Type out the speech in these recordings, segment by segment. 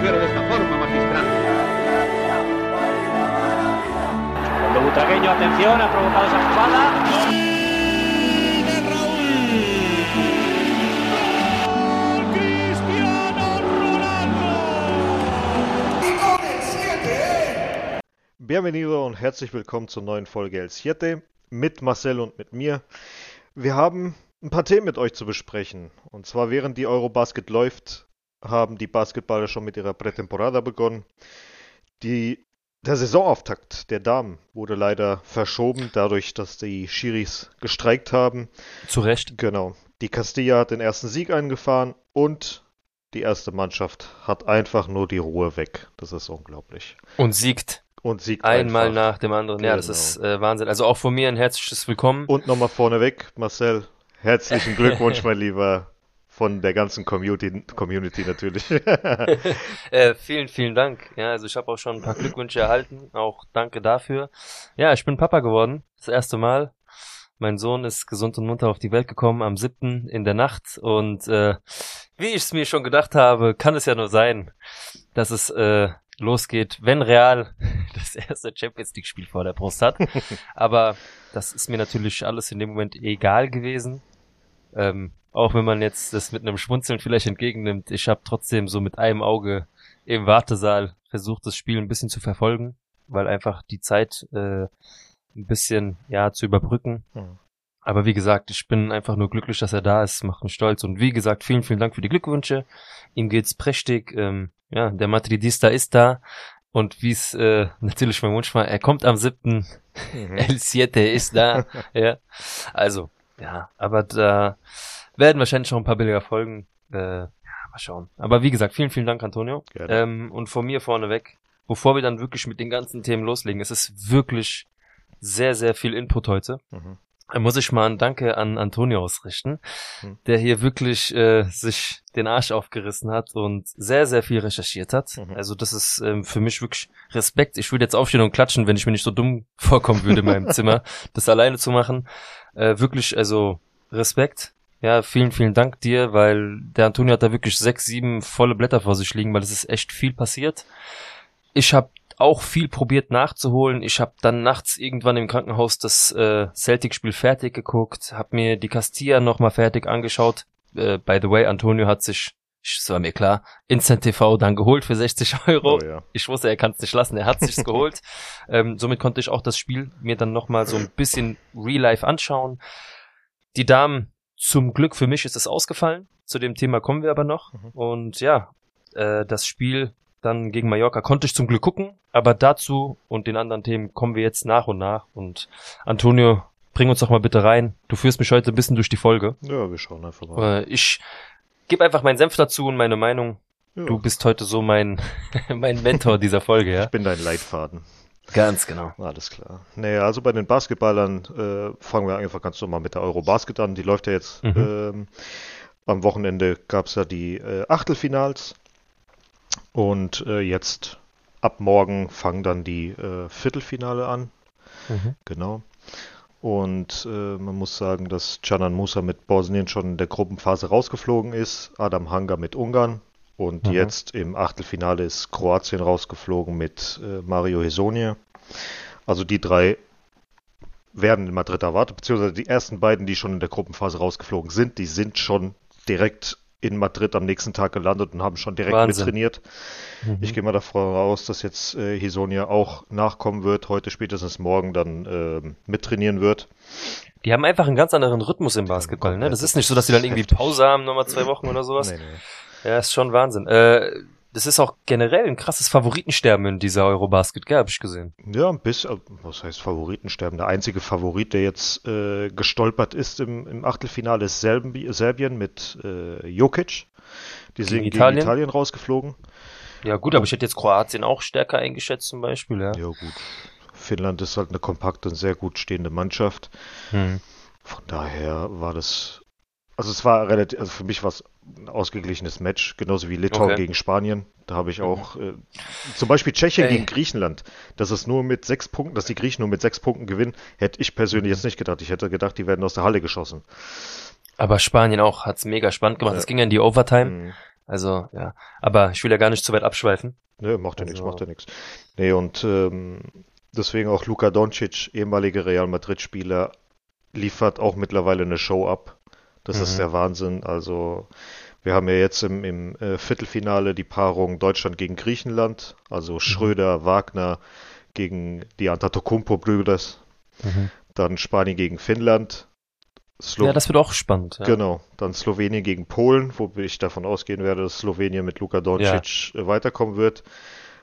mujer de esta forma, magistral. Cuando Butragueño, atención, ha provocado esa jugada. Bienvenido und herzlich willkommen zur neuen Folge El Siete mit Marcel und mit mir. Wir haben ein paar Themen mit euch zu besprechen. Und zwar während die Eurobasket läuft, haben die Basketballer schon mit ihrer Prätemporada begonnen. Die, der Saisonauftakt der Damen wurde leider verschoben, dadurch, dass die Schiris gestreikt haben. Zu Recht. Genau. Die Castilla hat den ersten Sieg eingefahren und die erste Mannschaft hat einfach nur die Ruhe weg. Das ist unglaublich. Und siegt. Und siegt Einmal einfach. nach dem anderen. Ja, das Genau. ist äh, Wahnsinn. Also auch von mir ein herzliches Willkommen. Und nochmal vorneweg, Marcel, herzlichen Glückwunsch, mein Lieber, von der ganzen Community, Community natürlich. äh, vielen, vielen Dank. Ja, also ich habe auch schon ein paar Glückwünsche erhalten. Auch danke dafür. Ja, ich bin Papa geworden. Das erste Mal. Mein Sohn ist gesund und munter auf die Welt gekommen am 7. in der Nacht. Und äh, wie ich es mir schon gedacht habe, kann es ja nur sein, dass es äh, losgeht, wenn Real das erste Champions League Spiel vor der Brust hat. Aber das ist mir natürlich alles in dem Moment egal gewesen. Ähm, auch wenn man jetzt das mit einem Schmunzeln vielleicht entgegennimmt, ich habe trotzdem so mit einem Auge im Wartesaal versucht, das Spiel ein bisschen zu verfolgen, weil einfach die Zeit äh, ein bisschen ja zu überbrücken. Hm. Aber wie gesagt, ich bin einfach nur glücklich, dass er da ist, macht mich stolz. Und wie gesagt, vielen, vielen Dank für die Glückwünsche. Ihm geht's prächtig. Ähm, ja, der Madridista ist da. Und wie es äh, natürlich mein Wunsch war, er kommt am 7. Mhm. El Siete ist da. ja. Also, ja, aber da werden wahrscheinlich noch ein paar billiger folgen. Äh, ja, mal schauen. Aber wie gesagt, vielen, vielen Dank, Antonio. Gerne. Ähm, und von mir vorneweg, bevor wir dann wirklich mit den ganzen Themen loslegen, es ist wirklich sehr, sehr viel Input heute. Mhm. Da muss ich mal ein Danke an Antonio ausrichten, Hm. der hier wirklich äh, sich den Arsch aufgerissen hat und sehr, sehr viel recherchiert hat. Mhm. Also das ist ähm, für mich wirklich Respekt. Ich würde jetzt aufstehen und klatschen, wenn ich mir nicht so dumm vorkommen würde in meinem Zimmer, das alleine zu machen. Äh, wirklich, also Respekt. Ja, vielen, vielen Dank dir, weil der Antonio hat da wirklich sechs, sieben volle Blätter vor sich liegen, weil es ist echt viel passiert. Ich habe auch viel probiert nachzuholen. Ich habe dann nachts irgendwann im Krankenhaus das äh, Celtic-Spiel fertig geguckt, habe mir die Castilla nochmal fertig angeschaut. Äh, by the way, Antonio hat sich, es war mir klar, Instant TV dann geholt für 60 Euro. Oh ja. Ich wusste, er kann es nicht lassen, er hat sich's geholt. Ähm, somit konnte ich auch das Spiel mir dann nochmal so ein bisschen real life anschauen. Die Damen, zum Glück für mich ist es ausgefallen. Zu dem Thema kommen wir aber noch. Mhm. Und ja, äh, das Spiel dann gegen Mallorca konnte ich zum Glück gucken, aber dazu und den anderen Themen kommen wir jetzt nach und nach. Und Antonio, bring uns doch mal bitte rein. Du führst mich heute ein bisschen durch die Folge. Ja, wir schauen einfach mal. Äh, ich gebe einfach meinen Senf dazu und meine Meinung. Ja. Du bist heute so mein, mein Mentor dieser Folge, ja? Ich bin dein Leitfaden. Ganz genau. Alles klar. Naja, also bei den Basketballern äh, fangen wir einfach ganz normal mit der Eurobasket an. Die läuft ja jetzt. Mhm. Ähm, am Wochenende gab es ja die äh, Achtelfinals. Und äh, jetzt ab morgen fangen dann die äh, Viertelfinale an. Mhm. Genau. Und äh, man muss sagen, dass Canan Musa mit Bosnien schon in der Gruppenphase rausgeflogen ist, Adam Hanga mit Ungarn und Mhm. jetzt im Achtelfinale ist Kroatien rausgeflogen mit äh, Mario Hesonia. Also die drei werden in Madrid erwartet, beziehungsweise die ersten beiden, die schon in der Gruppenphase rausgeflogen sind, die sind schon direkt in Madrid am nächsten Tag gelandet und haben schon direkt Wahnsinn. mittrainiert. Mhm. Ich gehe mal davon aus, dass jetzt äh, Hisonia auch nachkommen wird, heute spätestens morgen dann ähm, mittrainieren wird. Die haben einfach einen ganz anderen Rhythmus im Basketball, ne? Das ist nicht so, dass die dann irgendwie Pause haben, nochmal zwei Wochen oder sowas. Nee, nee. Ja, ist schon Wahnsinn. Äh, das ist auch generell ein krasses Favoritensterben in dieser Eurobasket, gell, hab ich gesehen. Ja, ein bisschen, äh, was heißt Favoritensterben? Der einzige Favorit, der jetzt äh, gestolpert ist im, im Achtelfinale, ist Serbi Serbien mit äh, Jokic. Die sind Gegen gegen Italien? Italien rausgeflogen. Ja gut, aber ich hätte jetzt Kroatien auch stärker eingeschätzt zum Beispiel, ja. Ja, gut. Finnland ist halt eine kompakte und sehr gut stehende Mannschaft. Hm. Von daher war das, also es war relativ, also für mich war es ein ausgeglichenes Match, genauso wie Litauen Okay. gegen Spanien. Da habe ich auch, äh, zum Beispiel Tschechien Ey. gegen Griechenland, dass es nur mit sechs Punkten, dass die Griechen nur mit sechs Punkten gewinnen, hätte ich persönlich jetzt nicht gedacht. Ich hätte gedacht, die werden aus der Halle geschossen. Aber Spanien auch hat's mega spannend gemacht. Es ging ja in die Overtime. Mhm. Also, ja. Aber ich will ja gar nicht zu weit abschweifen. Ne, macht ja Also- nichts, macht ja nichts. Nee, und ähm, deswegen auch Luka Doncic, ehemaliger Real Madrid-Spieler, liefert auch mittlerweile eine Show ab. Das ist Mhm. der Wahnsinn. Also, wir haben ja jetzt im, im äh, Viertelfinale die Paarung Deutschland gegen Griechenland, also Mhm. Schröder, Wagner gegen die Antetokounmpo-Brüder, dann Spanien gegen Finnland, Slo Ja, das wird auch spannend. Ja. Genau, dann Slowenien gegen Polen, wo ich davon ausgehen werde, dass Slowenien mit Luka Doncic äh, weiterkommen wird.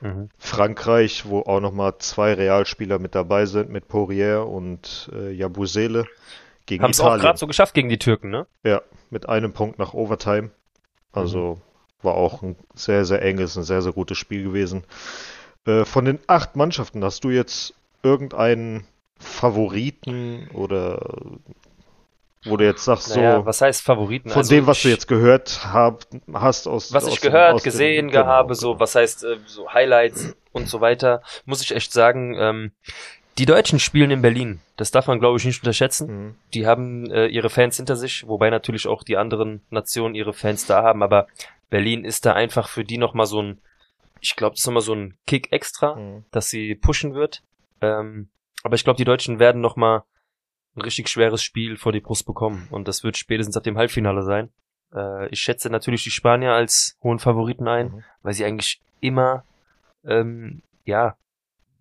Mhm. Frankreich, wo auch nochmal zwei Realspieler mit dabei sind, mit Poirier und äh, Jabusele gegen Haben es auch Italien. gerade so geschafft gegen die Türken, ne? Ja, mit einem Punkt nach Overtime. Also war auch ein sehr, sehr enges, ein sehr, sehr gutes Spiel gewesen. Äh, von den acht Mannschaften hast du jetzt irgendeinen Favoriten oder wo du jetzt sagst, Naja, so was heißt Favoriten? von Also dem, was du jetzt gehört hab, hast aus was aus ich dem- gehört, dem- gesehen genau, habe, so was heißt äh, so Highlights und so weiter, muss ich echt sagen, ähm, die Deutschen spielen in Berlin. Das darf man, glaube ich, nicht unterschätzen. Mhm. Die haben äh, ihre Fans hinter sich, wobei natürlich auch die anderen Nationen ihre Fans da haben, aber Berlin ist da einfach für die nochmal so ein, ich glaube, das ist nochmal so ein Kick extra, Mhm. dass sie pushen wird. Ähm, aber ich glaube, die Deutschen werden nochmal ein richtig schweres Spiel vor die Brust bekommen und das wird spätestens ab dem Halbfinale sein. Äh, ich schätze natürlich die Spanier als hohen Favoriten ein, Mhm. weil sie eigentlich immer, ähm, ja,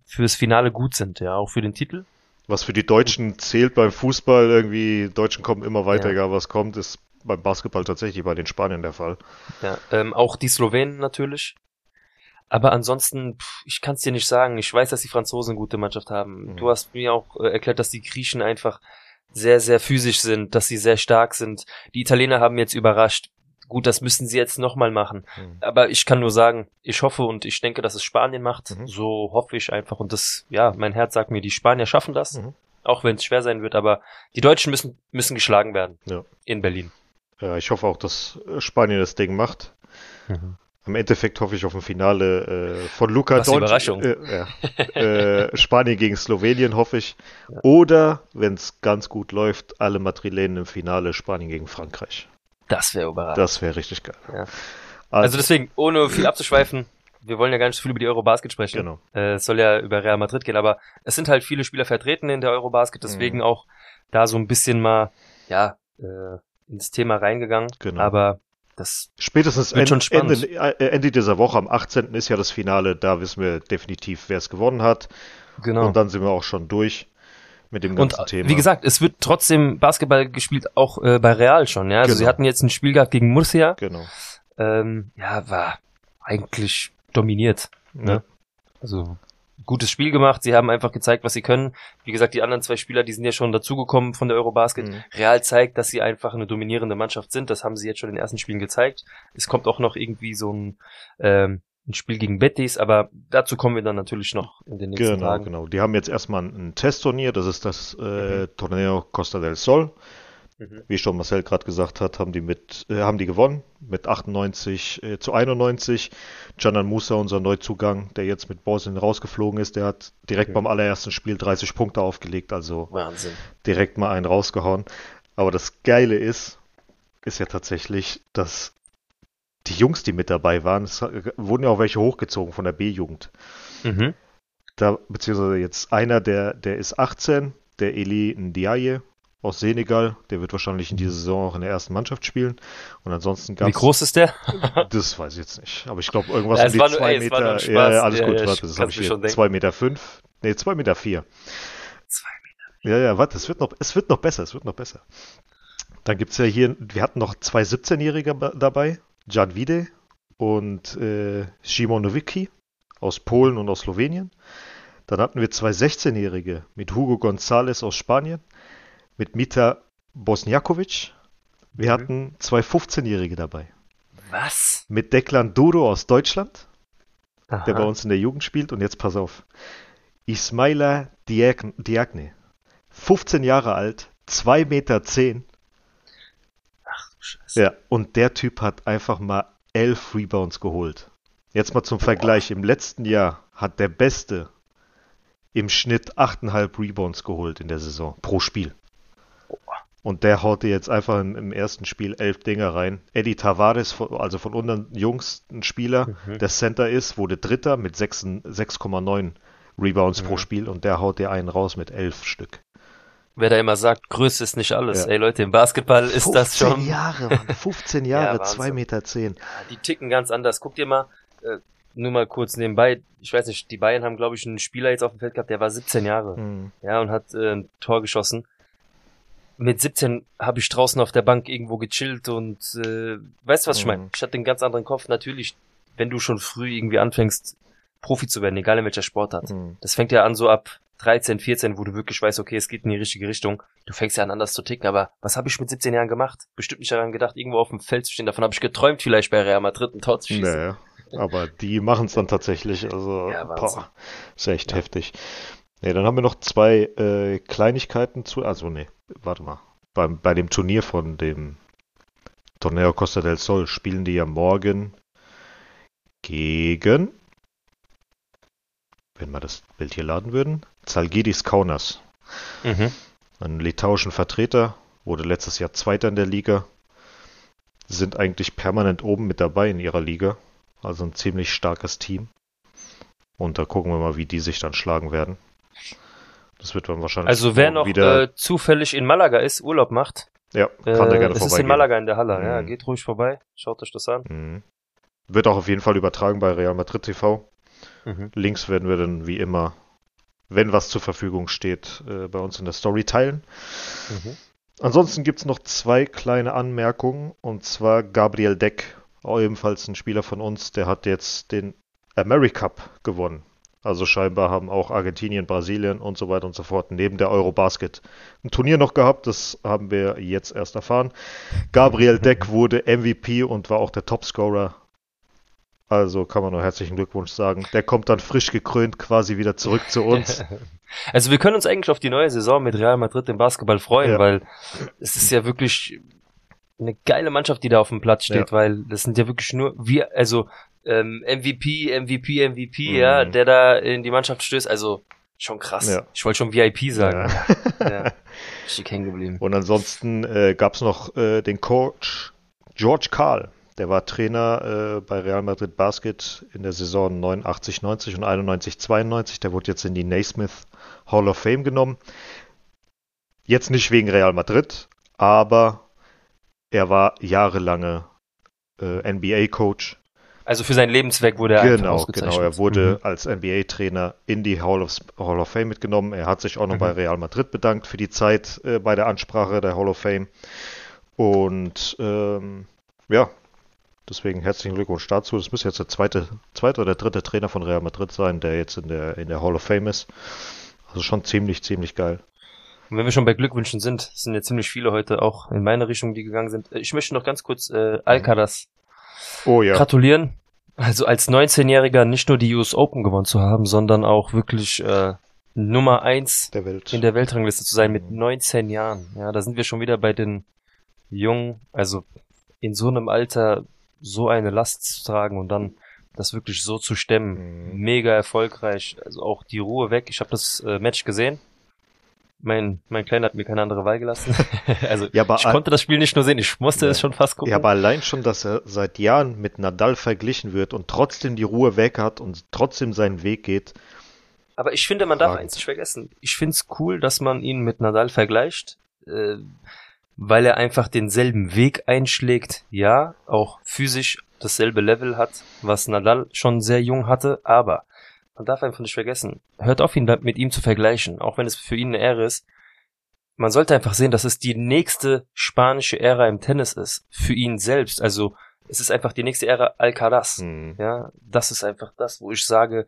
fürs Finale gut sind, ja, auch für den Titel. Was für die Deutschen zählt beim Fußball irgendwie, Deutschen kommen immer weiter, Ja. egal was kommt, ist beim Basketball tatsächlich bei den Spaniern der Fall. Ja, ähm, auch die Slowenen natürlich. Aber ansonsten, pff, ich kann es dir nicht sagen. Ich weiß, dass die Franzosen eine gute Mannschaft haben. Mhm. Du hast mir auch äh, erklärt, dass die Griechen einfach sehr, sehr physisch sind, dass sie sehr stark sind. Die Italiener haben jetzt überrascht. Gut, das müssen sie jetzt nochmal machen. Mhm. Aber ich kann nur sagen, ich hoffe und ich denke, dass es Spanien macht. Mhm. So hoffe ich einfach. Und das, ja, mein Herz sagt mir, die Spanier schaffen das. Mhm. Auch wenn es schwer sein wird. Aber die Deutschen müssen, müssen geschlagen werden. Ja. In Berlin. Ja, ich hoffe auch, dass Spanien das Ding macht. Im Endeffekt hoffe ich auf ein Finale äh, von eine Doncic. Überraschung. Äh, äh, Spanien gegen Slowenien hoffe ich. Oder, wenn es ganz gut läuft, alle Madrilenen im Finale Spanien gegen Frankreich. Das wäre überraschend. Das wäre richtig geil. Ja. Also deswegen, ohne viel abzuschweifen, wir wollen ja gar nicht so viel über die Eurobasket sprechen. Genau. Äh, es soll ja über Real Madrid gehen, aber es sind halt viele Spieler vertreten in der Eurobasket, deswegen Mhm. auch da so ein bisschen mal, ja, äh, ins Thema reingegangen. Genau. Aber das, Spätestens Wird schon Ende, spannend. Ende, äh, Ende dieser Woche, am 18. ist ja das Finale, da wissen wir definitiv, wer es gewonnen hat. genau. Und dann sind wir auch schon durch mit dem Und ganzen Thema. wie gesagt, es wird trotzdem Basketball gespielt, auch äh, bei Real schon, ja. Also Genau. sie hatten jetzt ein Spiel gehabt gegen Murcia, Genau. ähm, ja, war eigentlich dominiert. Ne? Ja. Also gutes Spiel gemacht. Sie haben einfach gezeigt, was sie können. Wie gesagt, die anderen zwei Spieler, die sind ja schon dazugekommen von der Eurobasket. Mhm. Real zeigt, dass sie einfach eine dominierende Mannschaft sind. Das haben sie jetzt schon in den ersten Spielen gezeigt. Es kommt auch noch irgendwie so ein, ähm, ein Spiel gegen Betis, aber dazu kommen wir dann natürlich noch in den nächsten Genau, Tagen. genau. Die haben jetzt erstmal ein, Testturnier, das ist das äh, Torneo Costa del Sol. Mhm. Wie schon Marcel gerade gesagt hat, haben die mit, äh, haben die gewonnen mit 98 äh, zu 91. Canan Musa, unser Neuzugang, der jetzt mit Bosnien rausgeflogen ist, der hat direkt Okay. beim allerersten Spiel 30 Punkte aufgelegt, also Wahnsinn. direkt mal einen rausgehauen. Aber das Geile ist, ist ja tatsächlich, dass die Jungs, die mit dabei waren, es wurden ja auch welche hochgezogen von der B-Jugend. Mhm. Da, beziehungsweise jetzt einer, der, der ist 18, der Eli Ndiaye aus Senegal, der wird wahrscheinlich in dieser Saison auch in der ersten Mannschaft spielen. Und ansonsten gab Wie groß ist der? Das weiß ich jetzt nicht. Aber ich glaube, irgendwas Ja, um es die war zwei ey, es war Meter. Ja, ja, alles Ja, gut, ja, warte, das habe ich hier. Zwei Meter fünf. Nee, zwei Meter vier. Zwei Ja, ja, warte, es wird noch, es wird noch besser, es wird noch besser. Dann gibt's ja hier, wir hatten noch zwei 17-Jährige ba- dabei, Jan Wide und äh, Szymon Nowicki aus Polen und aus Slowenien. Dann hatten wir zwei 16-Jährige mit Hugo González aus Spanien, mit Mita Bosniakovic. Wir Mhm. hatten zwei 15-Jährige dabei, Was? mit Declan Duro aus Deutschland, Aha. der bei uns in der Jugend spielt. Und jetzt pass auf. Ismaila Diag- Diagne. 15 Jahre alt, 2 Meter 10. Scheiße. Ja, und der Typ hat einfach mal 11 Rebounds geholt. Jetzt mal zum Vergleich. Im letzten Jahr hat der Beste im Schnitt 8,5 Rebounds geholt in der Saison pro Spiel. Und der haut dir jetzt einfach im, im ersten Spiel elf Dinger rein. Eddie Tavares, also von unseren Jungs, ein Spieler, Mhm. der Center ist, wurde Dritter mit 6 6,9 Rebounds pro Mhm. Spiel und der haut dir einen raus mit elf Stück. Wer da immer sagt, Größe ist nicht alles. Ja. Ey Leute, im Basketball ist das 15 schon. Jahre, Mann, 15 Jahre, Wahnsinn. 2,10 Meter. Zehn. Die ticken ganz anders. Guck dir mal, äh, nur mal kurz nebenbei. Ich weiß nicht, die Bayern haben, glaube ich, einen Spieler jetzt auf dem Feld gehabt, der war 17 Jahre. Mhm. Ja, und hat äh, ein Tor geschossen. Mit 17 habe ich draußen auf der Bank irgendwo gechillt und äh, weißt du, was ich Mhm. meine? Ich hatte einen ganz anderen Kopf. Natürlich, wenn du schon früh irgendwie anfängst, Profi zu werden, egal in welcher Sportart. Mhm. Das fängt ja an so ab 13, 14, wo du wirklich weißt, okay, es geht in die richtige Richtung. Du fängst ja an anders zu ticken, aber was habe ich mit 17 Jahren gemacht? Bestimmt nicht daran gedacht, irgendwo auf dem Feld zu stehen. Davon habe ich geträumt, vielleicht bei Real Madrid ein Tor zu schießen. Naja, aber die machen es dann tatsächlich. Also, Ja, boah, ist echt Ja. heftig. Nee, dann haben wir noch zwei äh, Kleinigkeiten zu. Also, nee, warte mal. Beim, bei dem Turnier von dem Torneo Costa del Sol spielen die ja morgen gegen, wenn wir das Bild hier laden würden, Zalgiris Kaunas. Mhm. Einen litauischen Vertreter, wurde letztes Jahr Zweiter in der Liga, sind eigentlich permanent oben mit dabei in ihrer Liga. Also ein ziemlich starkes Team. Und da gucken wir mal, wie die sich dann schlagen werden. Das wird dann wahrscheinlich Also wer noch wieder. äh, zufällig in Malaga ist, Urlaub macht, ja, äh, kann der gerne es ist in. Malaga in der Halle. Ja, Mhm. geht ruhig vorbei, schaut euch das an. Mhm. Wird auch auf jeden Fall übertragen bei Real Madrid TV. Mhm. Links werden wir dann wie immer, wenn was zur Verfügung steht, äh, bei uns in der Story teilen. Mhm. Ansonsten gibt es noch zwei kleine Anmerkungen. Und zwar Gabriel Deck, ebenfalls ein Spieler von uns, der hat jetzt den Americup gewonnen. Also scheinbar haben auch Argentinien, Brasilien und so weiter und so fort neben der Eurobasket ein Turnier noch gehabt. Das haben wir jetzt erst erfahren. Gabriel Deck wurde MVP und war auch der Topscorer. Also kann man nur herzlichen Glückwunsch sagen. Der kommt dann frisch gekrönt quasi wieder zurück zu uns. Also wir können uns eigentlich auf die neue Saison mit Real Madrid im Basketball freuen, Ja. weil es ist ja wirklich eine geile Mannschaft, die da auf dem Platz steht, Ja. weil das sind ja wirklich nur wir, also ähm, MVP, MVP, MVP, Mhm. ja, der da in die Mannschaft stößt, also schon krass. Ja. Ich wollte schon VIP sagen. Ja. Ja. Richtig hängen geblieben. Und ansonsten äh, gab es noch äh, den Coach George Karl. Der war Trainer äh, bei Real Madrid Basket in der Saison 89, 90 und 91, 92. Der wurde jetzt in die Naismith Hall of Fame genommen. Jetzt nicht wegen Real Madrid, aber er war jahrelange äh, NBA-Coach. Also für sein Lebenswerk wurde er Genau, ausgezeichnet. genau. Er wurde Mhm. als NBA-Trainer in die Hall of, Hall of Fame mitgenommen. Er hat sich auch noch Mhm. bei Real Madrid bedankt für die Zeit äh, bei der Ansprache der Hall of Fame. Und ähm, ja, deswegen herzlichen Glückwunsch dazu. Das müsste jetzt der zweite, zweite oder dritte Trainer von Real Madrid sein, der jetzt in der, in der Hall of Fame ist. Also schon ziemlich, ziemlich geil. Und wenn wir schon bei Glückwünschen sind, es sind ja ziemlich viele heute auch in meine Richtung, die gegangen sind. Äh, Ich möchte noch ganz kurz äh, Alcaraz Oh ja. gratulieren. Also als 19-Jähriger nicht nur die US Open gewonnen zu haben, sondern auch wirklich äh, Nummer eins Der Welt. in der Weltrangliste zu sein mit Mhm. 19 Jahren. Ja, da sind wir schon wieder bei den Jungen, also in so einem Alter so eine Last zu tragen und dann das wirklich so zu stemmen. Mhm. Mega erfolgreich. Also auch die Ruhe weg. Ich habe das äh, Match gesehen. Mein, mein Kleiner hat mir keine andere Wahl gelassen. also Ja, aber ich konnte das Spiel nicht nur sehen, ich musste Ja. es schon fast gucken. Ja, aber allein schon, dass er seit Jahren mit Nadal verglichen wird und trotzdem die Ruhe weg hat und trotzdem seinen Weg geht. Aber ich finde, man darf Fragend. eins nicht vergessen. Ich finde es cool, dass man ihn mit Nadal vergleicht, äh, weil er einfach denselben Weg einschlägt. Ja, auch physisch dasselbe Level hat, was Nadal schon sehr jung hatte, aber man darf einfach nicht vergessen, hört auf, ihn mit ihm zu vergleichen, auch wenn es für ihn eine Ehre ist. Man sollte einfach sehen, dass es die nächste spanische Ära im Tennis ist. Für ihn selbst. Also, es ist einfach die nächste Ära Alcaraz. Hm. Ja, das ist einfach das, wo ich sage,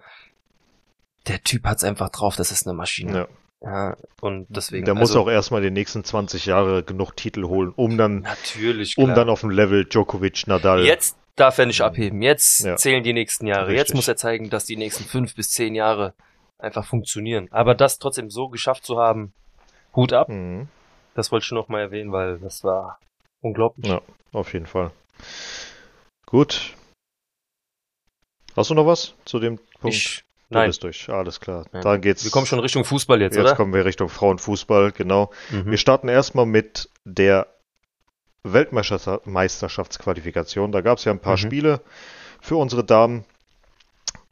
der Typ hat's einfach drauf, das ist eine Maschine. Ja. Ja, und deswegen. Der muss also, auch erstmal die nächsten 20 Jahre genug Titel holen, um dann, Natürlich, um dann auf dem Level Djokovic, Nadal. Jetzt darf er nicht abheben. Jetzt Ja. zählen die nächsten Jahre. Richtig. Jetzt muss er zeigen, dass die nächsten fünf bis zehn Jahre einfach funktionieren. Aber das trotzdem so geschafft zu haben, Hut ab. Mhm. Das wollte ich noch mal erwähnen, weil das war unglaublich. Ja. Auf jeden Fall. Gut. Hast du noch was zu dem Punkt? Ich, Du nein, bist durch. Alles klar. Nein. Dann geht's. wir kommen schon Richtung Fußball jetzt, Jetzt oder? kommen wir Richtung Frauenfußball, genau. Mhm. Wir starten erstmal mit der Weltmeisterschaftsqualifikation. Da gab es ja ein paar mhm. Spiele für unsere Damen.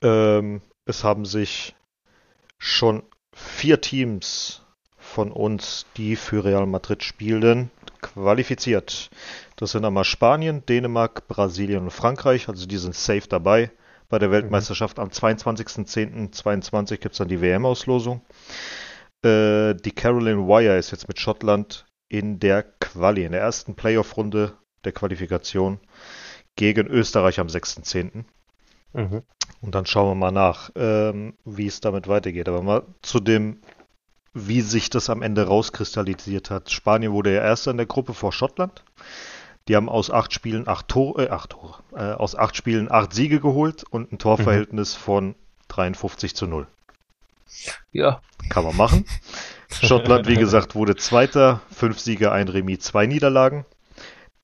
Ähm, es haben sich schon vier Teams von uns, die für Real Madrid spielen, qualifiziert. Das sind einmal Spanien, Dänemark, Brasilien und Frankreich. Also die sind safe dabei. Bei der mhm. Weltmeisterschaft am 22.10.22 gibt es dann die WM-Auslosung. Äh, die Caroline Wire ist jetzt mit Schottland in der Quali, in der ersten Playoff-Runde der Qualifikation gegen Österreich am 6.10. Mhm. Und dann schauen wir mal nach, ähm, wie es damit weitergeht. Aber mal zu dem, wie sich das am Ende rauskristallisiert hat. Spanien wurde ja erster in der Gruppe vor Schottland. Die haben aus acht Spielen acht Tore, äh, acht Tore, äh, aus acht Spielen acht Siege geholt und ein Torverhältnis mhm. von 53 zu 0. Ja. Kann man machen. Schottland, wie gesagt, wurde Zweiter, fünf Siege, ein Remis, zwei Niederlagen.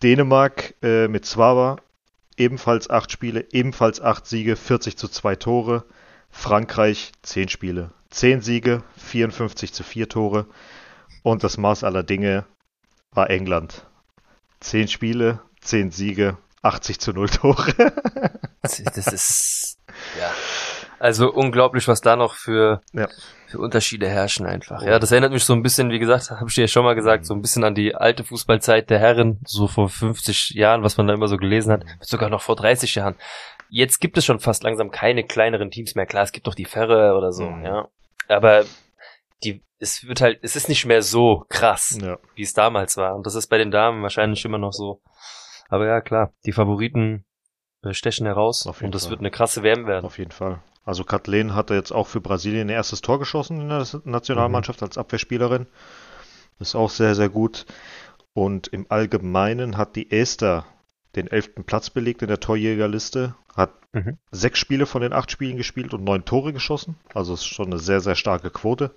Dänemark äh, mit Zwaba ebenfalls acht Spiele, ebenfalls acht Siege, 40 zu zwei Tore. Frankreich zehn Spiele, zehn Siege, 54 zu vier Tore. Und das Maß aller Dinge war England. Zehn Spiele, zehn Siege, 80 zu null Tore. das ist ja also unglaublich, was da noch für, ja. für Unterschiede herrschen einfach. Ja, das erinnert mich so ein bisschen, wie gesagt, habe ich dir ja schon mal gesagt, so ein bisschen an die alte Fußballzeit der Herren, so vor 50 Jahren, was man da immer so gelesen hat, sogar noch vor 30 Jahren. Jetzt gibt es schon fast langsam keine kleineren Teams mehr. Klar, es gibt doch die Ferre oder so, mhm. ja. Aber die, es wird halt, es ist nicht mehr so krass, ja. wie es damals war. Und das ist bei den Damen wahrscheinlich immer noch so. Aber ja, klar, die Favoriten äh, stechen heraus und das wird eine krasse WM werden. Auf jeden Fall. Also Kathleen hatte jetzt auch für Brasilien ihr erstes Tor geschossen in der Nationalmannschaft mhm. als Abwehrspielerin. Ist auch sehr, sehr gut. Und im Allgemeinen hat die Esther den elften Platz belegt in der Torjägerliste, hat mhm. sechs Spiele von den acht Spielen gespielt und neun Tore geschossen. Also ist schon eine sehr, sehr starke Quote.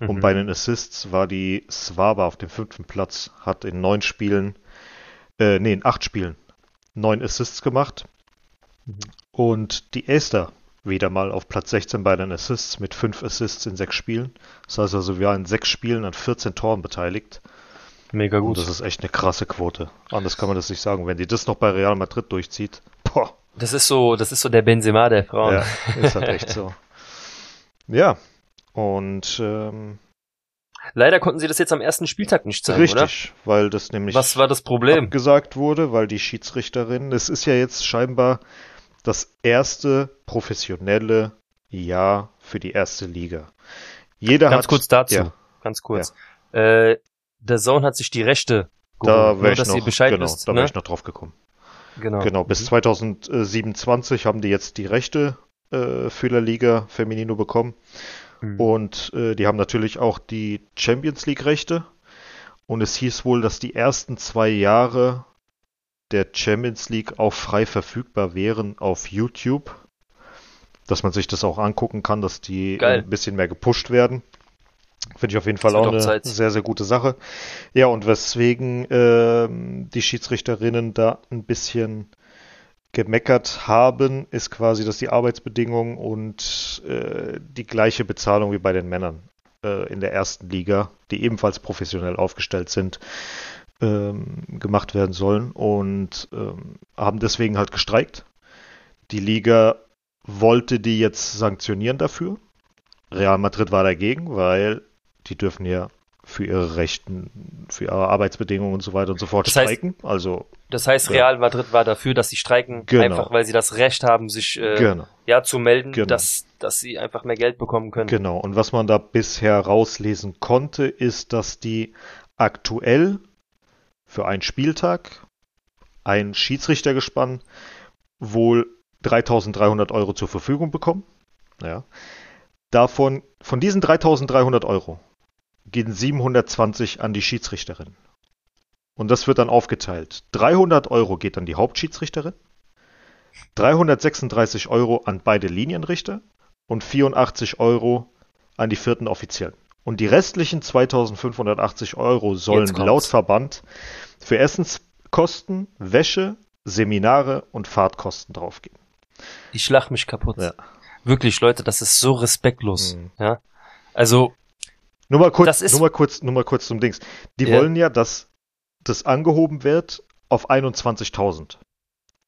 Mhm. Und bei den Assists war die Swaba auf dem fünften Platz, hat in neun Spielen, äh, nee, in acht Spielen neun Assists gemacht. Mhm. Und die Esther wieder mal auf Platz 16 bei den Assists mit 5 Assists in 6 Spielen. Das heißt also, wir waren in 6 Spielen an 14 Toren beteiligt. Mega gut. Und das ist echt eine krasse Quote. Anders kann man das nicht sagen. Wenn die das noch bei Real Madrid durchzieht, boah. Das ist so, das ist so der Benzema der Frauen. Ja, ist halt echt so. Ja, und ähm, Leider konnten sie das jetzt am ersten Spieltag nicht zeigen, Richtig, oder? weil das nämlich Was war das Problem? gesagt wurde, weil die Schiedsrichterin, es ist ja jetzt scheinbar das erste professionelle Jahr für die erste Liga. Jeder ganz hat, kurz dazu, ja. ganz kurz. Ja. Äh, der Zone hat sich die Rechte geholt, da nur, dass noch, genau, wisst. Da ne? wäre ich noch drauf gekommen. Genau. Genau, bis mhm. 2027 haben die jetzt die Rechte äh, für La Liga Feminino bekommen. Mhm. Und äh, die haben natürlich auch die Champions League Rechte. Und es hieß wohl, dass die ersten zwei Jahre der Champions League auch frei verfügbar wären auf YouTube. Dass man sich das auch angucken kann, dass die Geil. ein bisschen mehr gepusht werden. Finde ich auf jeden Fall auch eine Zeit. sehr, sehr gute Sache. Ja, und weswegen äh, die Schiedsrichterinnen da ein bisschen gemeckert haben, ist quasi, dass die Arbeitsbedingungen und äh, die gleiche Bezahlung wie bei den Männern äh, in der ersten Liga, die ebenfalls professionell aufgestellt sind, ähm, gemacht werden sollen und ähm, haben deswegen halt gestreikt. Die Liga wollte die jetzt sanktionieren dafür. Real Madrid war dagegen, weil die dürfen ja für ihre Rechten, für ihre Arbeitsbedingungen und so weiter und so fort das heißt, streiken. Also das heißt, Real Madrid war dafür, dass sie streiken, genau. einfach weil sie das Recht haben, sich äh, genau. ja zu melden, genau. dass dass sie einfach mehr Geld bekommen können. Genau. Und was man da bisher rauslesen konnte, ist, dass die aktuell für einen Spieltag ein Schiedsrichtergespann wohl 3300 Euro zur Verfügung bekommen. Ja. Davon, von diesen 3300 Euro gehen 720 an die Schiedsrichterin. Und das wird dann aufgeteilt. 300 Euro geht an die Hauptschiedsrichterin, 336 Euro an beide Linienrichter und 84 Euro an die vierten Offiziellen. Und die restlichen 2580 Euro sollen laut Verband für Essenskosten, Wäsche, Seminare und Fahrtkosten draufgehen. Ich lach mich kaputt. Ja. Wirklich, Leute, das ist so respektlos. Mhm. Ja. Also. Nur mal kurz, nur mal kurz, nur mal kurz zum Dings. Die ja. wollen ja, dass das angehoben wird auf 21.000.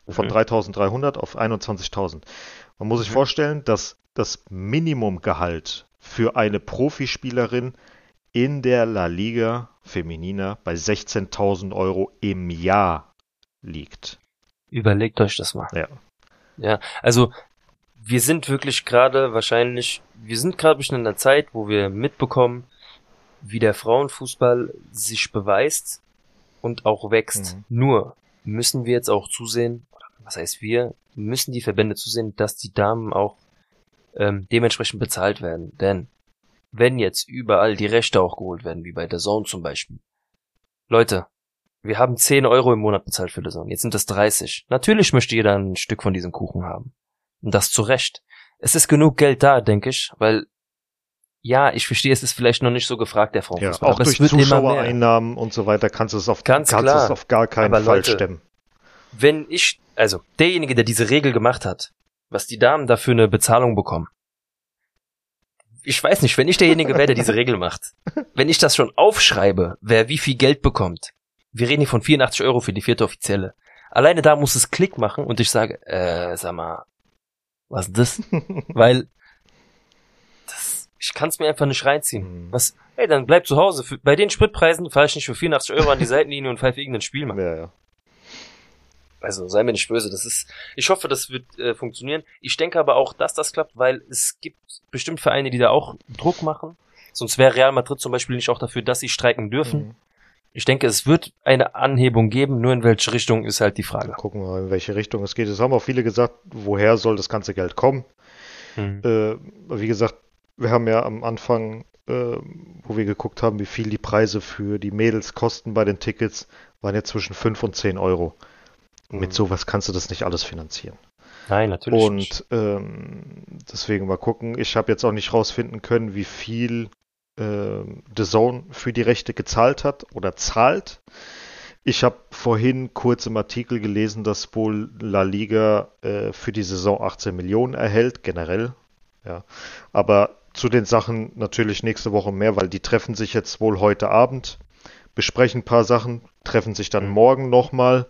Von Mhm. 3.300 auf 21.000. Man muss sich Mhm. vorstellen, dass das Minimumgehalt für eine Profispielerin in der La Liga Feminina bei 16.000 Euro im Jahr liegt. Überlegt euch das mal. Ja. Ja, also wir sind wirklich gerade wahrscheinlich, wir sind gerade in einer Zeit, wo wir mitbekommen, wie der Frauenfußball sich beweist und auch wächst. Mhm. Nur müssen wir jetzt auch zusehen, was heißt wir, müssen die Verbände zusehen, dass die Damen auch ähm, dementsprechend bezahlt werden. Denn wenn jetzt überall die Rechte auch geholt werden, wie bei der Zone zum Beispiel. Leute, wir haben 10 Euro im Monat bezahlt für der Zone, jetzt sind das 30. Natürlich möchte jeder ein Stück von diesem Kuchen haben. Und das zu Recht. Es ist genug Geld da, denke ich, weil ja, ich verstehe, es ist vielleicht noch nicht so gefragt, der Ja, Frauenfußball, auch aber durch. Zuschauereinnahmen und so weiter kannst du es auf, Ganz kannst klar. es auf gar keinen Aber Fall Leute, stemmen. wenn ich, also derjenige, der diese Regel gemacht hat, was die Damen dafür eine Bezahlung bekommen. Ich weiß nicht, wenn ich derjenige wäre, der diese Regel macht, wenn ich das schon aufschreibe, wer wie viel Geld bekommt, wir reden hier von 84 Euro für die vierte Offizielle. Alleine da muss es Klick machen und ich sage, äh, sag mal, was ist das? Weil ich kann es mir einfach nicht reinziehen. Mhm. Was? Ey, dann bleib zu Hause. Für, bei den Spritpreisen fahre ich nicht für 84 Euro an die Seitenlinie und pfeife irgendein Spiel, Mann. Ja, ja. Also sei mir nicht böse, das ist. Ich hoffe, das wird äh, funktionieren. Ich denke aber auch, dass das klappt, weil es gibt bestimmt Vereine, die da auch Druck machen. Sonst wäre Real Madrid zum Beispiel nicht auch dafür, dass sie streiken dürfen. Mhm. Ich denke, es wird eine Anhebung geben, nur in welche Richtung ist halt die Frage. Gucken wir mal, in welche Richtung es geht. Es haben auch viele gesagt, woher soll das ganze Geld kommen? Hm. Äh, wie gesagt, wir haben ja am Anfang, äh, wo wir geguckt haben, wie viel die Preise für die Mädels kosten bei den Tickets, waren ja zwischen 5 und 10 Euro. Mit Mhm. sowas kannst du das nicht alles finanzieren. Nein, natürlich nicht. Und ähm, deswegen mal gucken. Ich habe jetzt auch nicht rausfinden können, wie viel ähm, The Zone für die Rechte gezahlt hat oder zahlt. Ich habe vorhin kurz im Artikel gelesen, dass wohl La Liga äh, für die Saison 18 Millionen erhält, generell. Ja. Aber zu den Sachen natürlich nächste Woche mehr, weil die treffen sich jetzt wohl heute Abend, besprechen ein paar Sachen, treffen sich dann Mhm. morgen nochmal,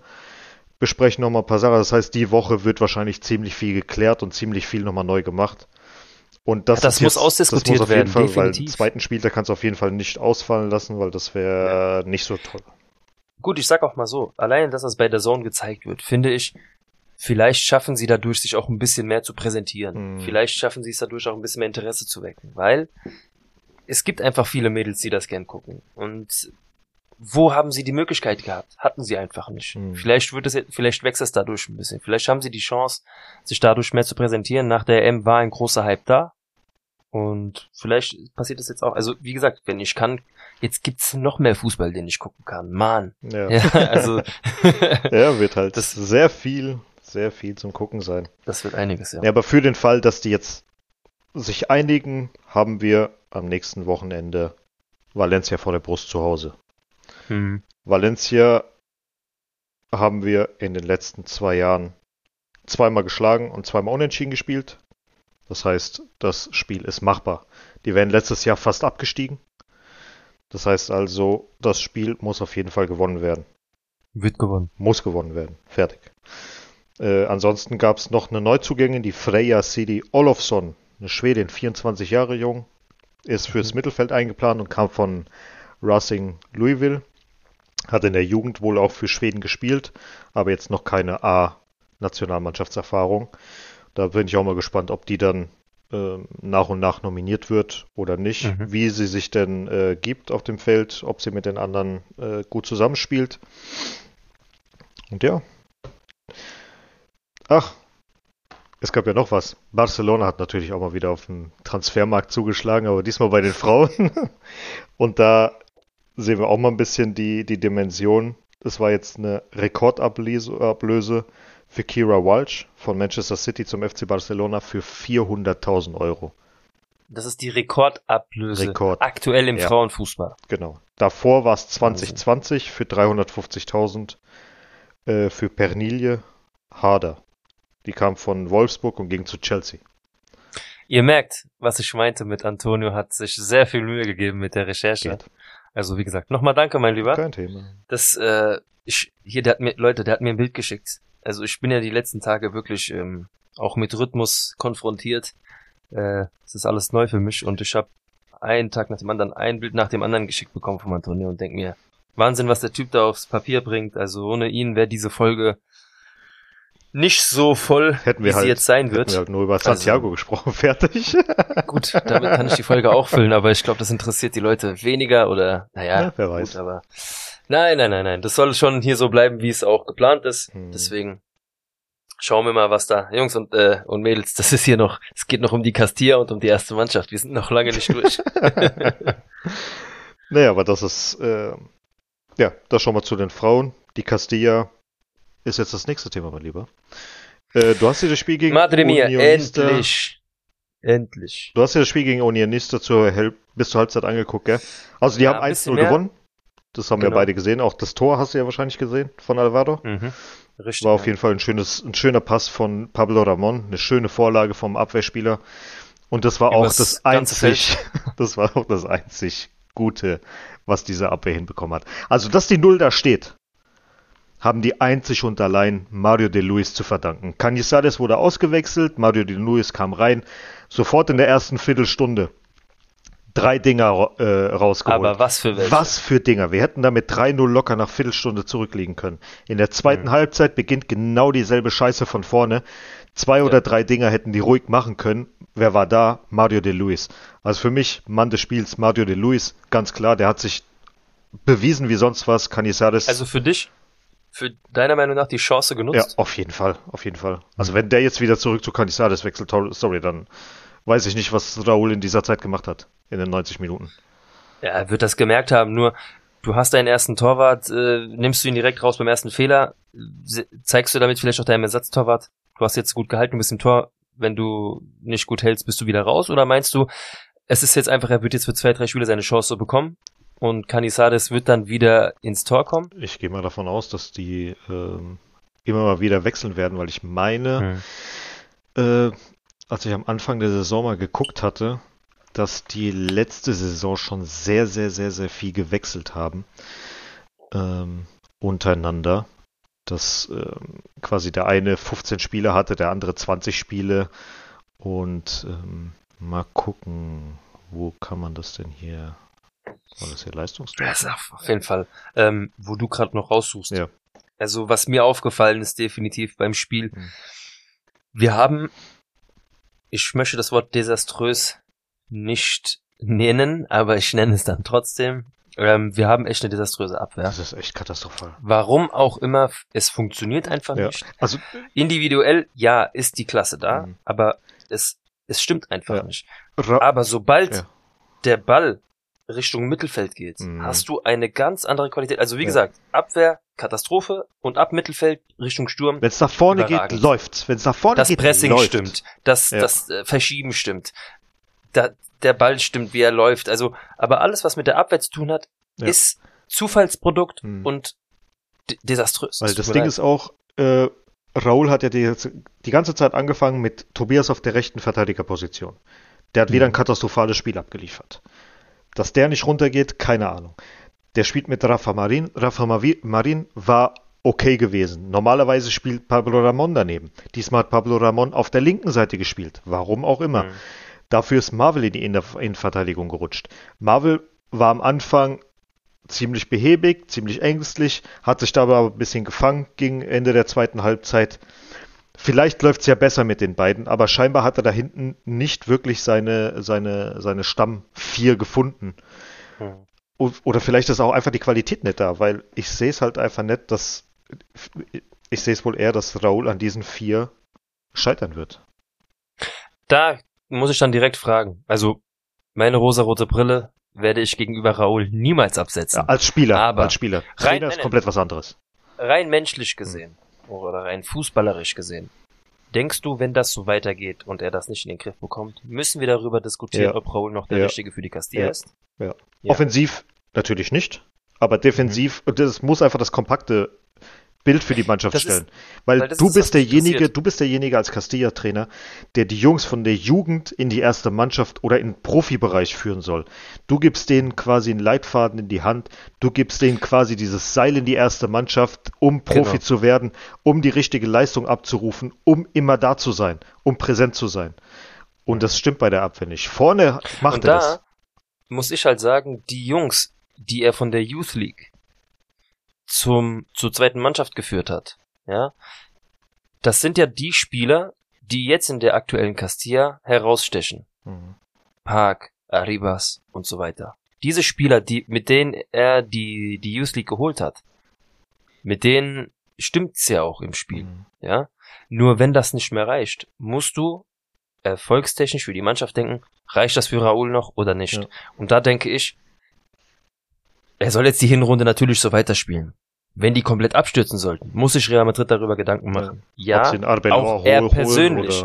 besprechen nochmal ein paar Sachen. Das heißt, die Woche wird wahrscheinlich ziemlich viel geklärt und ziemlich viel nochmal neu gemacht. Und das, Ja, das muss jetzt, ausdiskutiert das muss auf jeden werden, Fall, weil den definitiv. zweiten Spieltag kannst du auf jeden Fall nicht ausfallen lassen, weil das wäre äh, nicht so toll. Gut, ich sag auch mal so, allein, dass das bei der Zone gezeigt wird, finde ich, vielleicht schaffen sie dadurch, sich auch ein bisschen mehr zu präsentieren. Mhm. Vielleicht schaffen sie es dadurch auch ein bisschen mehr Interesse zu wecken, weil es gibt einfach viele Mädels, die das gern gucken. Und wo haben sie die Möglichkeit gehabt? Hatten sie einfach nicht. Mhm. Vielleicht wird es, vielleicht wächst es dadurch ein bisschen. Vielleicht haben sie die Chance, sich dadurch mehr zu präsentieren. Nach der EM war ein großer Hype da. Und vielleicht passiert es jetzt auch. Also, wie gesagt, wenn ich kann, jetzt gibt's noch mehr Fußball, den ich gucken kann. Mann. Ja, Ja, also ja wird halt Das- sehr viel, sehr viel zum Gucken sein. das wird einiges, ja. Ja, aber für den Fall, dass die jetzt sich einigen, haben wir am nächsten Wochenende Valencia vor der Brust zu Hause. Hm. Valencia haben wir in den letzten zwei Jahren zweimal geschlagen und zweimal unentschieden gespielt. Das heißt, das Spiel ist machbar. Die wären letztes Jahr fast abgestiegen. Das heißt also, das Spiel muss auf jeden Fall gewonnen werden. Wird gewonnen. Muss gewonnen werden. Fertig. Äh, ansonsten gab es noch eine Neuzugänge, die Freya Sidi Olofsson, eine Schwedin, 24 Jahre jung, ist fürs Mhm. Mittelfeld eingeplant und kam von Racing Louisville. Hat in der Jugend wohl auch für Schweden gespielt, aber jetzt noch keine A-Nationalmannschaftserfahrung. Da bin ich auch mal gespannt, ob die dann ähm, nach und nach nominiert wird oder nicht, Mhm. wie sie sich denn äh, gibt auf dem Feld, ob sie mit den anderen äh, gut zusammenspielt. Und ja. Ach, es gab ja noch was. Barcelona hat natürlich auch mal wieder auf dem Transfermarkt zugeschlagen, aber diesmal bei den Frauen. Und da sehen wir auch mal ein bisschen die, die Dimension. Das war jetzt eine Rekordablöse Ablöse für Kira Walsh von Manchester City zum FC Barcelona für 400.000 Euro. Das ist die Rekordablöse Rekord. aktuell im Ja. Frauenfußball. Genau. Davor war es 2020 für 350.000 äh, für Pernille Harder. Die kam von Wolfsburg und ging zu Chelsea. Ihr merkt, was ich meinte mit Antonio hat sich sehr viel Mühe gegeben mit der Recherche. Geht. Also wie gesagt, nochmal danke, mein Lieber. Kein Thema. Das, äh, ich, hier, der hat mir, Leute, der hat mir ein Bild geschickt. Also ich bin ja die letzten Tage wirklich ähm, auch mit Rhythmus konfrontiert. Äh, es ist alles neu für mich und ich habe einen Tag nach dem anderen ein Bild nach dem anderen geschickt bekommen vom Antonio und denk mir, Wahnsinn, was der Typ da aufs Papier bringt. Also ohne ihn wäre diese Folge nicht so voll, Hätten wir wie halt, sie jetzt sein wird. wir halt nur über Santiago gesprochen. Fertig. Gut, damit kann ich die Folge auch füllen, aber ich glaube, das interessiert die Leute weniger oder, naja, Ja, wer weiß. gut, aber nein, nein, nein, nein, das soll schon hier so bleiben, wie es auch geplant ist. Hm. Deswegen schauen wir mal, was da, Jungs und, äh, und Mädels, das ist hier noch, es geht noch um die Castilla und um die erste Mannschaft. Wir sind noch lange nicht durch. Naja, aber das ist, äh, ja, das schon mal zu den Frauen. Die Castilla ist jetzt das nächste Thema, mein Lieber. Äh, du hast dir das Spiel gegen Madre mia, Unionista- endlich. Endlich. Du hast dir das Spiel gegen Unionista zur Hel bis zur Halbzeit angeguckt, gell? Also die Ja, haben ein bisschen 1-0 mehr. gewonnen. Das haben wir Genau. beide gesehen. Auch das Tor hast du ja wahrscheinlich gesehen von Alvaro. Mhm. Richtig. War auf jeden Fall ein, schönes, ein schöner Pass von Pablo Ramon, eine schöne Vorlage vom Abwehrspieler. Und das war auch Übers das ganze einzig, das war auch das einzig Gute, was diese Abwehr hinbekommen hat. Also, dass die Null da steht, haben die einzig und allein Mario de Luis zu verdanken. Cañizares wurde ausgewechselt, Mario de Luis kam rein, sofort in der ersten Viertelstunde drei Dinger äh, rausgeholt. Aber was für welche? Was für Dinger. Wir hätten damit 3-0 locker nach Viertelstunde zurückliegen können. In der zweiten Mhm. Halbzeit beginnt genau dieselbe Scheiße von vorne. Zwei oder drei Dinger hätten die ruhig machen können. Wer war da? Mario de Luis. Also für mich, Mann des Spiels, Mario de Luis, ganz klar, der hat sich bewiesen wie sonst was. Canizares. Also für dich, für deiner Meinung nach die Chance ja, genutzt? auf jeden Fall, auf jeden Fall. Also wenn der jetzt wieder zurück zu Canizares wechselt, sorry, dann weiß ich nicht, was Raúl in dieser Zeit gemacht hat. In den 90 Minuten. Ja, er wird das gemerkt haben, nur du hast deinen ersten Torwart, äh, nimmst du ihn direkt raus beim ersten Fehler, zeigst du damit vielleicht auch deinem Ersatztorwart, du hast jetzt gut gehalten, du bist im Tor, wenn du nicht gut hältst, bist du wieder raus, oder meinst du, es ist jetzt einfach, er wird jetzt für zwei, drei Spiele seine Chance bekommen und Canisades wird dann wieder ins Tor kommen? Ich gehe mal davon aus, dass die ähm, immer mal wieder wechseln werden, weil ich meine, Hm. äh, als ich am Anfang der Saison mal geguckt hatte, dass die letzte Saison schon sehr, sehr, sehr, sehr viel gewechselt haben ähm, untereinander. Dass ähm, quasi der eine 15 Spiele hatte, der andere 20 Spiele. Und ähm, mal gucken, wo kann man das denn hier? War das hier Leistungsdaten? Ist auf jeden Fall, ähm, wo du gerade noch raussuchst. Ja. Also was mir aufgefallen ist definitiv beim Spiel, Hm. wir haben, ich möchte das Wort desaströs nicht nennen, aber ich nenne es dann trotzdem. Ähm, wir haben echt eine desaströse Abwehr. Das ist echt katastrophal. Warum auch immer, es funktioniert einfach Ja. nicht. Also Individuell, ja, ist die Klasse da, Mhm. aber es, es stimmt einfach Ja. nicht. Aber sobald Ja. der Ball Richtung Mittelfeld geht, Mhm. hast du eine ganz andere Qualität. Also wie Ja. gesagt, Abwehr, Katastrophe und ab Mittelfeld Richtung Sturm. Wenn es nach vorne geht, Überragend. läuft's. Wenn es nach vorne Das geht, Pressing läuft. stimmt, das, Ja. das äh, Verschieben stimmt, da, der Ball stimmt, wie er läuft. Also, aber alles, was mit der Abwehr zu tun hat, Ja. ist Zufallsprodukt Mhm. und de- desaströs. Weil das Ding leid. ist auch, äh, Raul hat ja die, die ganze Zeit angefangen mit Tobias auf der rechten Verteidigerposition. Der hat wieder ein Mhm. katastrophales Spiel abgeliefert. Dass der nicht runtergeht, keine Ahnung. Der spielt mit Rafa Marin. Rafa Marin war okay gewesen. Normalerweise spielt Pablo Ramon daneben. Diesmal hat Pablo Ramon auf der linken Seite gespielt. Warum auch immer. Mhm. Dafür ist Marvel in die Innenverteidigung gerutscht. Marvel war am Anfang ziemlich behäbig, ziemlich ängstlich, hat sich dabei aber ein bisschen gefangen gegen Ende der zweiten Halbzeit. Vielleicht läuft es ja besser mit den beiden, aber scheinbar hat er da hinten nicht wirklich seine, seine, seine Stamm 4 gefunden. O- Oder vielleicht ist auch einfach die Qualität nicht da, weil ich sehe es halt einfach nicht, dass ich sehe es wohl eher, dass Raul an diesen vier scheitern wird. Da muss ich dann direkt fragen. Also, meine rosarote Brille werde ich gegenüber Raoul niemals absetzen. Ja, als Spieler, Aber als Spieler. rein- Trainer ist komplett was anderes. rein menschlich gesehen oder rein fußballerisch gesehen, denkst du, wenn das so weitergeht und er das nicht in den Griff bekommt, müssen wir darüber diskutieren, Ja. ob Raul noch der Ja. Richtige für die Castilla Ja. ist? Ja. Offensiv natürlich nicht, aber defensiv, Mhm. und das muss einfach das kompakte Bild für die Mannschaft Das ist- stellen. Weil, weil das du ist, bist derjenige, interessiert. du bist derjenige als Castilla-Trainer, der die Jungs von der Jugend in die erste Mannschaft oder in den Profibereich führen soll. Du gibst denen quasi einen Leitfaden in die Hand, du gibst denen quasi dieses Seil in die erste Mannschaft, um Profi Genau. zu werden, um die richtige Leistung abzurufen, um immer da zu sein, um präsent zu sein. Und das stimmt bei der Abwehr nicht. Vorne macht Und er da das. muss ich halt sagen, die Jungs, die er von der Youth League zum, zur zweiten Mannschaft geführt hat, ja, das sind ja die Spieler, die jetzt in der aktuellen Castilla herausstechen. Mhm. Park, Arribas und so weiter. Diese Spieler, die, mit denen er die, die Youth League geholt hat, mit denen stimmt's ja auch im Spiel, Mhm. ja. Nur wenn das nicht mehr reicht, musst du erfolgstechnisch für die Mannschaft denken, reicht das für Raoul noch oder nicht? Ja. Und da denke ich, er soll jetzt die Hinrunde natürlich so weiterspielen. Wenn die komplett abstürzen sollten, muss sich Real Madrid darüber Gedanken machen. Ja, auch er persönlich.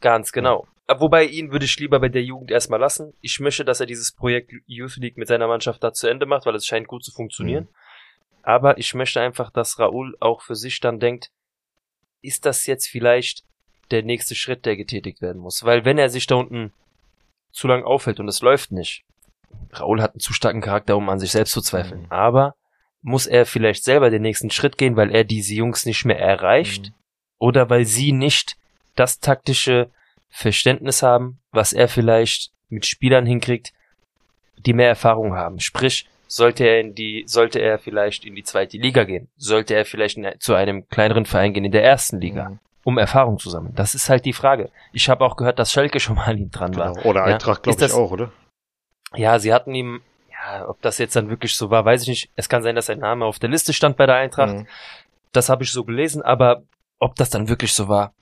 Ganz genau. Wobei ihn würde ich lieber bei der Jugend erstmal lassen. Ich möchte, dass er dieses Projekt Youth League mit seiner Mannschaft da zu Ende macht, weil es scheint gut zu funktionieren. Mhm. Aber ich möchte einfach, dass Raoul auch für sich dann denkt, ist das jetzt vielleicht der nächste Schritt, der getätigt werden muss? Weil wenn er sich da unten zu lang aufhält und es läuft nicht, Raoul hat einen zu starken Charakter, um an sich selbst zu zweifeln. Mhm. Aber muss er vielleicht selber den nächsten Schritt gehen, weil er diese Jungs nicht mehr erreicht? Mhm. oder weil sie nicht das taktische Verständnis haben, was er vielleicht mit Spielern hinkriegt, die mehr Erfahrung haben. Sprich, sollte er in die, sollte er vielleicht in die zweite Liga gehen, sollte er vielleicht in, zu einem kleineren Verein gehen in der ersten Liga, Mhm. um Erfahrung zu sammeln. Das ist halt die Frage. Ich habe auch gehört, dass Schalke schon mal an ihm dran war. Genau. Oder Ja. Eintracht, glaube Ist ich, das- auch, oder? Ja, sie hatten ihm, ja, ob das jetzt dann wirklich so war, weiß ich nicht. Es kann sein, dass sein Name auf der Liste stand bei der Eintracht. Mhm. Das habe ich so gelesen, aber ob das dann wirklich so war,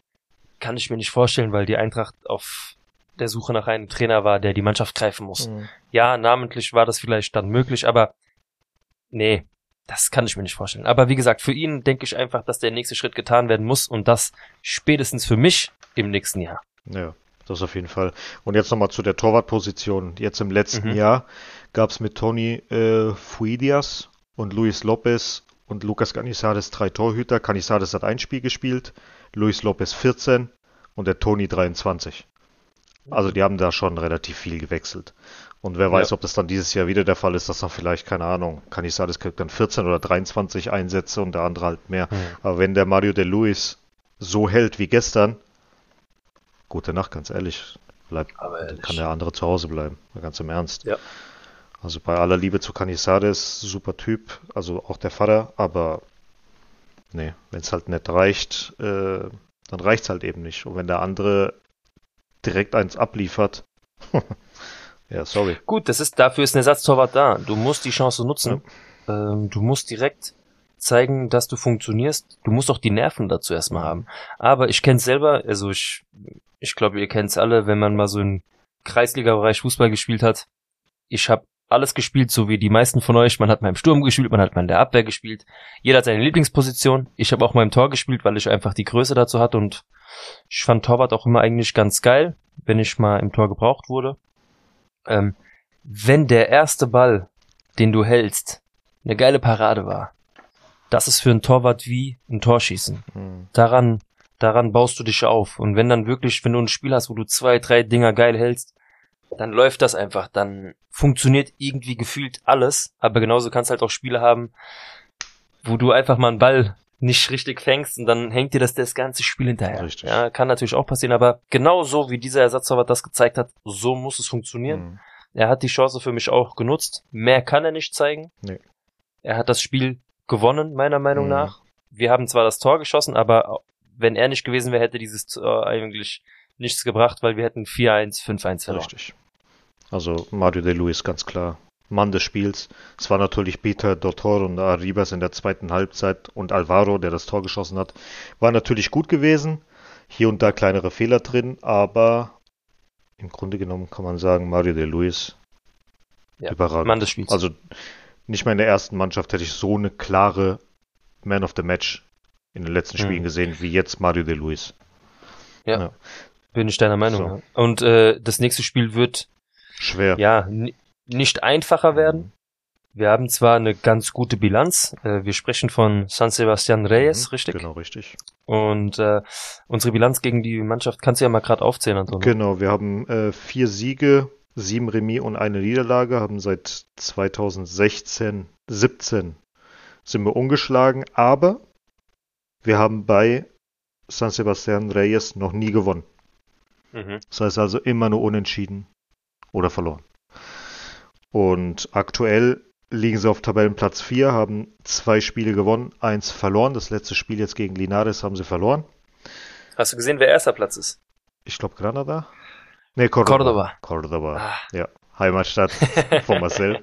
kann ich mir nicht vorstellen, weil die Eintracht auf der Suche nach einem Trainer war, der die Mannschaft greifen muss. Mhm. Ja, namentlich war das vielleicht dann möglich, aber nee, das kann ich mir nicht vorstellen. Aber wie gesagt, für ihn denke ich einfach, dass der nächste Schritt getan werden muss und das spätestens für mich im nächsten Jahr. Ja, das auf jeden Fall. Und jetzt nochmal zu der Torwartposition. Jetzt im letzten Mhm. Jahr gab es mit Tony äh, Fuidias und Luis Lopez und Lucas Canizades drei Torhüter. Canizades hat ein Spiel gespielt, Luis Lopez 14 und der Tony 23. Also die haben da schon relativ viel gewechselt. Und wer weiß, Ja. ob das dann dieses Jahr wieder der Fall ist, dass dann vielleicht, keine Ahnung, Canizades kriegt dann 14 oder 23 Einsätze und der andere halt mehr. Aber wenn der Mario de Luis so hält wie gestern, gute Nacht, ganz ehrlich, bleibt, Aber dann kann der andere zu Hause bleiben, ganz im Ernst. Ja. Also bei aller Liebe zu Canizades, super Typ, also auch der Vater, aber nee, wenn es halt nicht reicht, äh, dann reicht es halt eben nicht. Und wenn der andere direkt eins abliefert, ja, sorry. Gut, das ist, dafür ist ein Ersatztorwart da. Du musst die Chance nutzen. Ähm, du musst direkt zeigen, dass du funktionierst. Du musst auch die Nerven dazu erstmal haben. Aber ich kenn's selber, also ich, ich glaube, ihr kennt's alle, wenn man mal so im Kreisliga-Bereich Fußball gespielt hat. Ich habe alles gespielt, so wie die meisten von euch. Man hat mal im Sturm gespielt, man hat mal in der Abwehr gespielt. Jeder hat seine Lieblingsposition. Ich habe auch mal im Tor gespielt, weil ich einfach die Größe dazu hatte und ich fand Torwart auch immer eigentlich ganz geil, wenn ich mal im Tor gebraucht wurde. Ähm, wenn der erste Ball, den du hältst, eine geile Parade war, das ist für einen Torwart wie ein Torschießen. Hm. Daran, daran baust du dich auf. Und wenn dann wirklich, wenn du ein Spiel hast, wo du zwei, drei Dinger geil hältst, dann läuft das einfach. Dann funktioniert irgendwie gefühlt alles. Aber genauso kannst halt auch Spiele haben, wo du einfach mal einen Ball nicht richtig fängst und dann hängt dir das das ganze Spiel hinterher. Richtig. Ja, kann natürlich auch passieren, aber genau so wie dieser Ersatztorwart das gezeigt hat, so muss es funktionieren. Hm. Er hat die Chance für mich auch genutzt. Mehr kann er nicht zeigen. Nee. Er hat das Spiel gewonnen, meiner Meinung Mhm. nach. Wir haben zwar das Tor geschossen, aber wenn er nicht gewesen wäre, hätte dieses Tor eigentlich nichts gebracht, weil wir hätten 4-1, 5-1 verloren. Richtig. Also Mario de Luis ganz klar. Mann des Spiels. Es war natürlich Peter Dottor und Arribas in der zweiten Halbzeit und Alvaro, der das Tor geschossen hat, war natürlich gut gewesen. Hier und da kleinere Fehler drin, aber im Grunde genommen kann man sagen, Mario de Luis Ja, überragend. Mann des Spiels. Also nicht mal in der ersten Mannschaft hätte ich so eine klare Man of the Match in den letzten Mhm. Spielen gesehen, wie jetzt Mario de Luis. Bin ich deiner Meinung. So. ja. Und äh, das nächste Spiel wird Schwer. ja nicht einfacher werden, Wir haben zwar eine ganz gute Bilanz. Äh, wir sprechen von San Sebastian Reyes, Mhm, richtig? Genau, richtig. Und äh, unsere Bilanz gegen die Mannschaft kannst du ja mal gerade aufzählen, Anton. Genau, wir haben äh, vier Siege, sieben Remis und eine Niederlage, haben seit 2016, 17 sind wir ungeschlagen, aber wir haben bei San Sebastian Reyes noch nie gewonnen. Mhm. Das heißt also immer nur unentschieden oder verloren. Und aktuell liegen sie auf Tabellenplatz 4, haben zwei Spiele gewonnen, eins verloren. Das letzte Spiel jetzt gegen Linares haben sie verloren. Hast du gesehen, wer erster Platz ist? Ich glaube Granada. Nee, Cordoba. Cordoba. Cordoba. Ah. Ja, Heimatstadt von Marcel.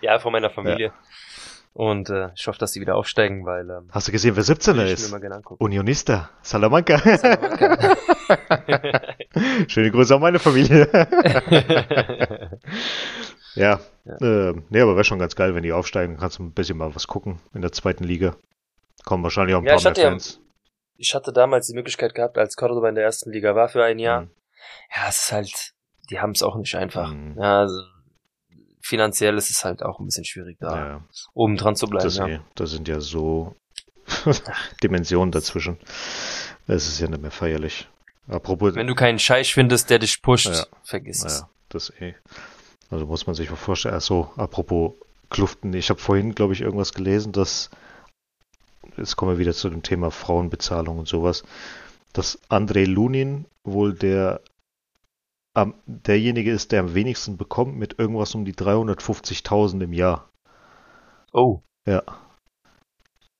ja, von meiner Familie. Und äh, ich hoffe, dass sie wieder aufsteigen, weil ähm, Hast du gesehen, wer 17er will ich mir ist? Unionista, Salamanca. Salamanca. Schöne Grüße an meine Familie. ja, Ja. Äh, nee, aber wäre schon ganz geil, wenn die aufsteigen. Kannst du ein bisschen mal was gucken in der zweiten Liga. Kommen wahrscheinlich auch ein Ja, paar mehr hatte ja- Fans. ich hatte damals die Möglichkeit gehabt, als Cordoba in der ersten Liga war für ein Jahr. Mhm. Ja, es ist halt, die haben es auch nicht einfach. Mhm. Ja, also, finanziell ist es halt auch ein bisschen schwierig, da Ja, oben dran zu bleiben. das, ja. eh, da sind ja so Dimensionen dazwischen. Es ist ja nicht mehr feierlich. Apropos, Wenn du keinen Scheich findest, der dich pusht, Ja. vergiss es. Das eh. Also muss man sich mal vorstellen. Achso, apropos Kluften. Ich habe vorhin, glaube ich, irgendwas gelesen, dass, jetzt kommen wir wieder zu dem Thema Frauenbezahlung und sowas, dass Andrei Lunin wohl der am, derjenige ist, der am wenigsten bekommt mit irgendwas um die 350.000 im Jahr. Oh. Ja.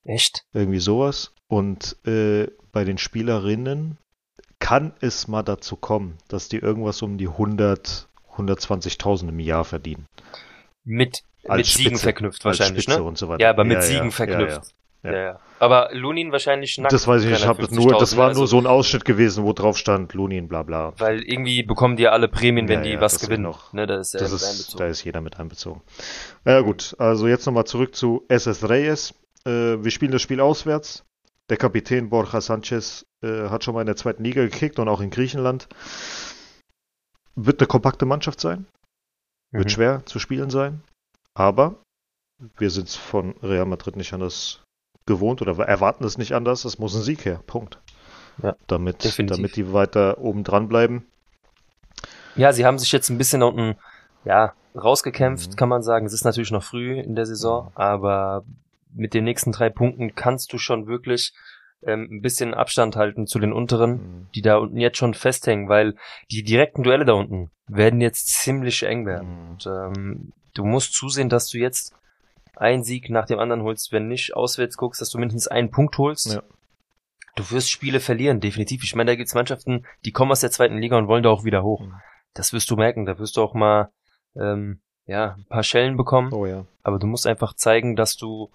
Echt? Irgendwie sowas. Und äh, bei den Spielerinnen kann es mal dazu kommen, dass die irgendwas um die 100, 120.000 im Jahr verdienen. Mit, Als mit Siegen verknüpft wahrscheinlich, ne? so. Ja, aber mit Ja, Siegen ja, verknüpft. Ja, Ja. Aber Lunin wahrscheinlich nackt. Das weiß ich nicht. Ich habe das nur, das 350.000, war also- nur so ein Ausschnitt gewesen, wo drauf stand, Lunin, bla bla. Weil irgendwie bekommen die ja alle Prämien, wenn Ja, die ja, was gewinnen. noch- ne, da ist, Das ist, einbezogen. da ist jeder mit einbezogen. Ja gut, also jetzt nochmal zurück zu SS Reyes. Äh, wir spielen das Spiel auswärts. Der Kapitän Borja Sanchez äh, hat schon mal in der zweiten Liga gekickt und auch in Griechenland. Wird eine kompakte Mannschaft sein. Wird Mhm. schwer zu spielen sein. Aber wir sind es von Real Madrid nicht anders gewohnt oder erwarten es nicht anders. Es muss ein Sieg her. Punkt. Ja, damit, definitiv. damit die weiter oben dran bleiben. Ja, sie haben sich jetzt ein bisschen da unten, ja, rausgekämpft, Mhm. kann man sagen. Es ist natürlich noch früh in der Saison, aber mit den nächsten drei Punkten kannst du schon wirklich ähm, ein bisschen Abstand halten zu den unteren, Mhm. die da unten jetzt schon festhängen, weil die direkten Duelle da unten werden jetzt ziemlich eng werden. Mhm. Und ähm, du musst zusehen, dass du jetzt einen Sieg nach dem anderen holst, wenn nicht auswärts guckst, dass du mindestens einen Punkt holst. Ja. Du wirst Spiele verlieren, definitiv. Ich meine, da gibt's Mannschaften, die kommen aus der zweiten Liga und wollen da auch wieder hoch. Mhm. Das wirst du merken. Da wirst du auch mal ähm, ja ein paar Schellen bekommen. Oh ja. Aber du musst einfach zeigen, dass du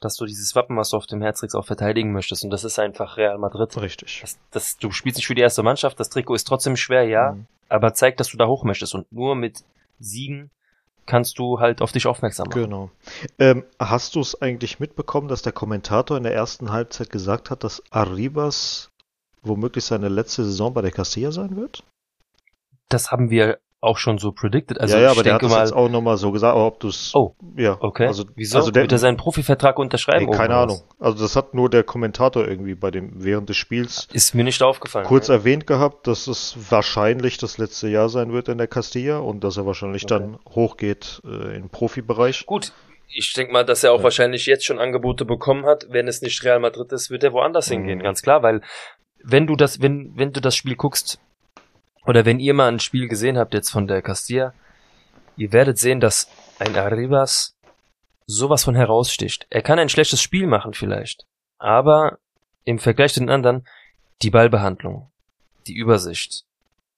dass du dieses Wappen, was du auf dem Herzrix auch verteidigen möchtest. Und das ist einfach Real Madrid. Richtig. Das, das, du spielst nicht für die erste Mannschaft. Das Trikot ist trotzdem schwer, ja. Mhm. Aber zeig, dass du da hoch möchtest. Und nur mit Siegen kannst du halt auf dich aufmerksam machen. Genau. Ähm, hast du es eigentlich mitbekommen, dass der Kommentator in der ersten Halbzeit gesagt hat, dass Arribas womöglich seine letzte Saison bei der Castilla sein wird? Das haben wir auch schon so predicted. Also ja, ja, ich aber der hat denke mal, jetzt auch nochmal so gesagt, ob du es. Oh, ja, okay. Also, Wieso? Also der, Wird er seinen Profivertrag unterschreiben? ey, keine Ahnung. Also das hat nur der Kommentator irgendwie bei dem während des Spiels Ist mir nicht aufgefallen. kurz ne? erwähnt gehabt, dass es wahrscheinlich das letzte Jahr sein wird in der Castilla und dass er wahrscheinlich Okay. dann hochgeht äh, im Profibereich. Gut, ich denke mal, dass er auch Ja. wahrscheinlich jetzt schon Angebote bekommen hat. Wenn es nicht Real Madrid ist, wird er woanders Mhm. hingehen, ganz klar, weil wenn du das, wenn, wenn du das Spiel guckst, oder wenn ihr mal ein Spiel gesehen habt jetzt von der Castilla, ihr werdet sehen, dass ein Arribas sowas von heraussticht. Er kann ein schlechtes Spiel machen vielleicht, aber im Vergleich zu den anderen, die Ballbehandlung, die Übersicht,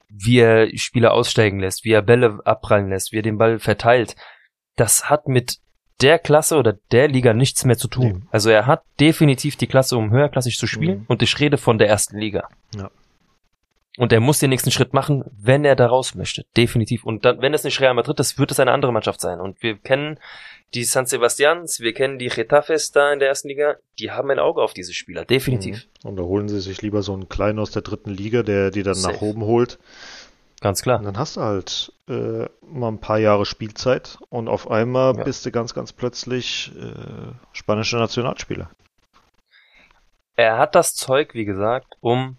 wie er Spieler aussteigen lässt, wie er Bälle abprallen lässt, wie er den Ball verteilt, das hat mit der Klasse oder der Liga nichts mehr zu tun. Nee. Also er hat definitiv die Klasse, um höherklassig zu spielen Mhm. und ich rede von der ersten Liga. Ja. Und er muss den nächsten Schritt machen, wenn er da raus möchte. Definitiv. Und dann, wenn es nicht Real Madrid ist, wird es eine andere Mannschaft sein. Und wir kennen die San Sebastians, wir kennen die Getafes da in der ersten Liga. Die haben ein Auge auf diese Spieler. Definitiv. Mhm. Und da holen sie sich lieber so einen Kleinen aus der dritten Liga, der die dann Safe. nach oben holt. Ganz klar. Und dann hast du halt äh, mal ein paar Jahre Spielzeit und auf einmal Ja. bist du ganz, ganz plötzlich äh, spanischer Nationalspieler. Er hat das Zeug, wie gesagt, um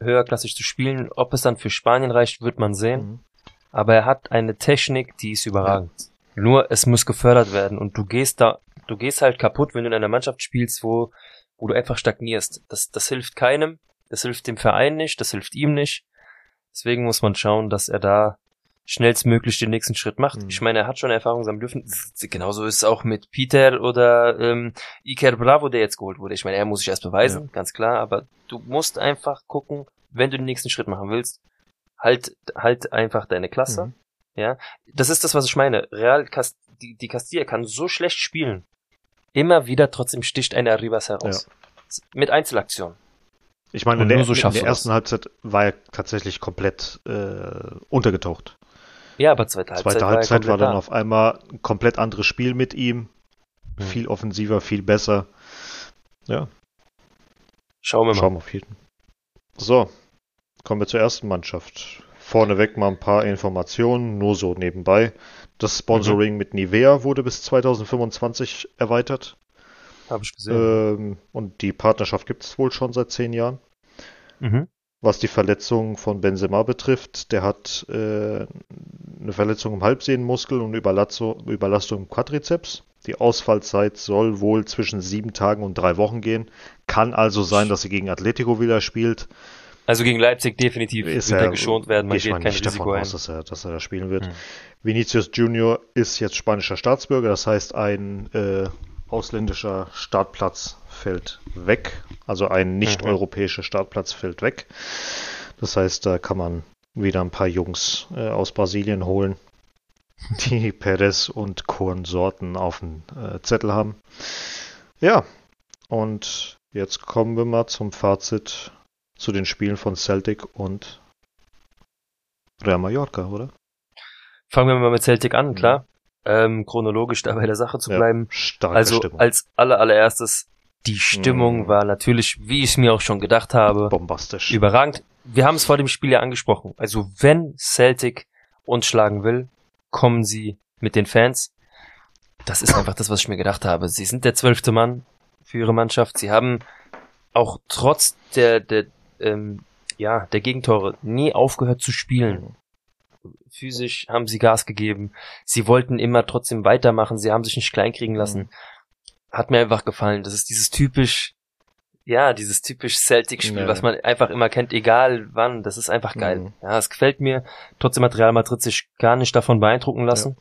höherklassig zu spielen. Ob es dann für Spanien reicht, wird man sehen. Mhm. Aber er hat eine Technik, die ist überragend. Nur es muss gefördert werden und du gehst da, du gehst halt kaputt, wenn du in einer Mannschaft spielst, wo, wo du einfach stagnierst. Das, das hilft keinem, das hilft dem Verein nicht, das hilft ihm nicht. Deswegen muss man schauen, dass er da schnellstmöglich den nächsten Schritt macht. Mhm. Ich meine, er hat schon Erfahrung sammeln dürfen. Genauso ist es auch mit Peter oder ähm, Iker Bravo, der jetzt geholt wurde. Ich meine, er muss sich erst beweisen, ganz klar, aber du musst einfach gucken, wenn du den nächsten Schritt machen willst, halt, halt einfach deine Klasse. Mhm. Ja, das ist das, was ich meine. Real, Cast die, die Castilla kann so schlecht spielen. Immer wieder trotzdem sticht eine Arribas heraus. Mit Einzelaktionen. Ich meine, der, so in der du das. ersten Halbzeit war er tatsächlich komplett äh, untergetaucht. Ja, aber zweite Halbzeit Zweite war, Halbzeit war komplett dann da. auf einmal ein komplett anderes Spiel mit ihm. Mhm. Viel offensiver, viel besser. Ja, Schauen wir mal. schauen wir auf jeden. So, kommen wir zur ersten Mannschaft. Vorneweg mal ein paar Informationen, nur so nebenbei. Das Sponsoring mit Nivea wurde bis 2025 erweitert. Habe ich gesehen. Ähm, und die Partnerschaft gibt es wohl schon seit zehn Jahren. mhm. Was die Verletzung von Benzema betrifft, der hat äh, eine Verletzung im Halbsehnenmuskel und Überlastung, Überlastung im Quadrizeps. Die Ausfallzeit soll wohl zwischen sieben Tagen und drei Wochen gehen. Kann also sein, dass er gegen Atletico wieder spielt. Also gegen Leipzig definitiv Ist wird er- er geschont werden. Man geht kein nicht Risiko davon ein. aus, dass er, dass er da spielen wird. Hm. Vinicius Junior ist jetzt spanischer Staatsbürger, das heißt, ein äh, ausländischer Startplatz fällt weg. Also ein nicht-europäischer Startplatz fällt weg. Das heißt, da kann man wieder ein paar Jungs äh, aus Brasilien holen, die Perez und Konsorten auf dem äh, Zettel haben. Ja, und jetzt kommen wir mal zum Fazit zu den Spielen von Celtic und Real Mallorca, oder? Fangen wir mal mit Celtic an, klar. Ähm, chronologisch da bei der Sache zu Ja, bleiben. Starke Also Stimmung. als aller allererstes, die Stimmung Mm. war natürlich, wie ich es mir auch schon gedacht habe, Bombastisch. überragend. Wir haben es vor dem Spiel ja angesprochen. Also wenn Celtic uns schlagen will, kommen sie mit den Fans. Das ist einfach das, was ich mir gedacht habe. Sie sind der zwölfte Mann für ihre Mannschaft. Sie haben auch trotz der, der, ähm, ja, der Gegentore nie aufgehört zu spielen. Physisch haben sie Gas gegeben. Sie wollten immer trotzdem weitermachen. Sie haben sich nicht kleinkriegen lassen. Hat mir einfach gefallen. Das ist dieses typisch, ja, dieses typisch Celtic-Spiel, Ja. was man einfach immer kennt, egal wann. Das ist einfach geil. Mhm. Ja, es gefällt mir. Trotzdem hat Real Madrid sich gar nicht davon beeindrucken lassen.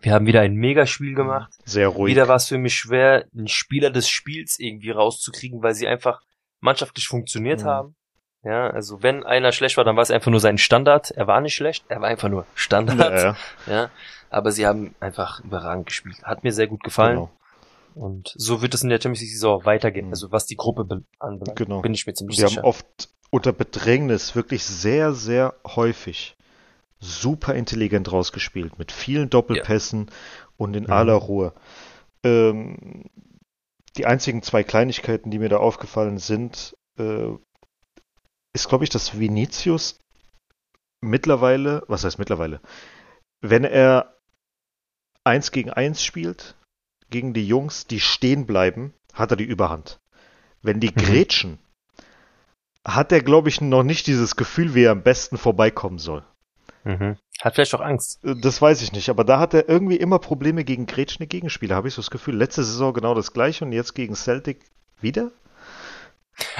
Wir haben wieder ein Megaspiel gemacht. Sehr ruhig. Wieder war es für mich schwer, einen Spieler des Spiels irgendwie rauszukriegen, weil sie einfach mannschaftlich funktioniert Mhm. haben. Ja, also wenn einer schlecht war, dann war es einfach nur sein Standard. Er war nicht schlecht, er war einfach nur Standard. ja, ja, Ja, aber sie haben einfach überragend gespielt. Hat mir sehr gut gefallen. genau. Und so wird es in der Champions League Saison auch weitergehen. Mhm. Also was die Gruppe be- anbelangt, Genau. bin ich mir ziemlich Wir sicher. haben oft unter Bedrängnis wirklich sehr, sehr häufig super intelligent rausgespielt. Mit vielen Doppelpässen und in Mhm. aller Ruhe. Ähm, die einzigen zwei Kleinigkeiten, die mir da aufgefallen sind, äh, ist, glaube ich, dass Vinicius mittlerweile, was heißt mittlerweile, wenn er eins gegen eins spielt, gegen die Jungs, die stehen bleiben, hat er die Überhand. Wenn die Mhm. grätschen, hat er, glaube ich, noch nicht dieses Gefühl, wie er am besten vorbeikommen soll. mhm. Hat vielleicht auch Angst. Das weiß ich nicht, aber da hat er irgendwie immer Probleme gegen grätschende Gegenspieler, habe ich so das Gefühl. Letzte Saison genau das gleiche und jetzt gegen Celtic wieder?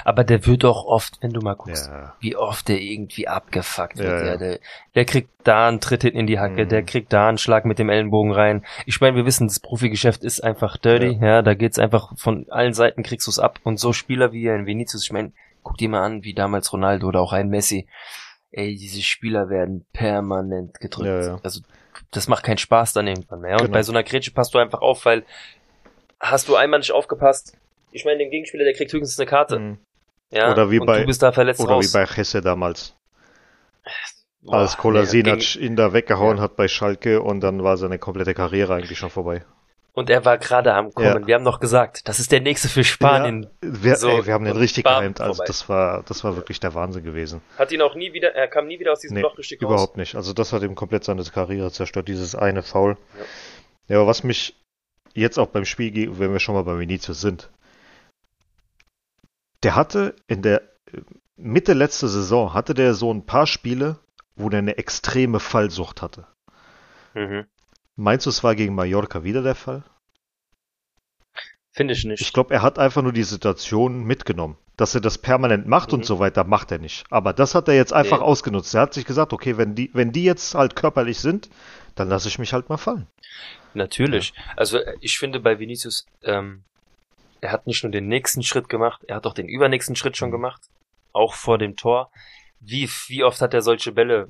Aber der wird auch oft, wenn du mal guckst, Ja. wie oft der irgendwie abgefuckt wird. Ja, Ja. Der, der kriegt da einen Tritt hinten in die Hacke, Mhm. der kriegt da einen Schlag mit dem Ellenbogen rein. Ich meine, wir wissen, das Profigeschäft ist einfach dirty. Ja, da geht's einfach von allen Seiten kriegst du's ab. Und so Spieler wie ein Vinicius, ich meine, guck dir mal an, wie damals Ronaldo oder auch ein Messi. Ey, diese Spieler werden permanent gedrückt. Also das macht keinen Spaß dann irgendwann mehr. Und Genau. bei so einer Grätsche passt du einfach auf, weil hast du einmal nicht aufgepasst. Ich meine, den Gegenspieler, der kriegt höchstens eine Karte. Mhm. Ja, Oder wie und bei- du bist da verletzt Oder raus. wie bei Hesse damals, Boah, als Kolasinac nee, gegen- ihn da weggehauen Ja. hat bei Schalke und dann war seine komplette Karriere eigentlich schon vorbei. und er war gerade am Kommen. Ja. Wir haben noch gesagt, das ist der nächste für Spanien. Ja, wir, So, ey, wir haben den richtig gehypt. Also vorbei. das war, das war wirklich der Wahnsinn gewesen. Hat ihn auch nie wieder, er kam nie wieder aus diesem Nee, Loch richtig raus. überhaupt nicht. Also das hat ihm komplett seine Karriere zerstört, dieses eine Foul. Ja, aber was mich jetzt auch beim Spiel, wenn wir schon mal bei Vinicius sind, der hatte in der äh, Mitte letzter Saison, hatte der so ein paar Spiele, wo der eine extreme Fallsucht hatte. Mhm. Meinst du, es war gegen Mallorca wieder der Fall? Finde ich nicht. Ich glaube, er hat einfach nur die Situation mitgenommen. Dass er das permanent macht Mhm. und so weiter, macht er nicht. Aber das hat er jetzt einfach Nee. ausgenutzt. Er hat sich gesagt, okay, wenn die, wenn die jetzt halt körperlich sind, dann lasse ich mich halt mal fallen. Natürlich. Also äh, ich finde bei Vinicius, ähm, er hat nicht nur den nächsten Schritt gemacht, er hat auch den übernächsten Schritt schon Mhm. gemacht, auch vor dem Tor. Wie, wie oft hat er solche Bälle,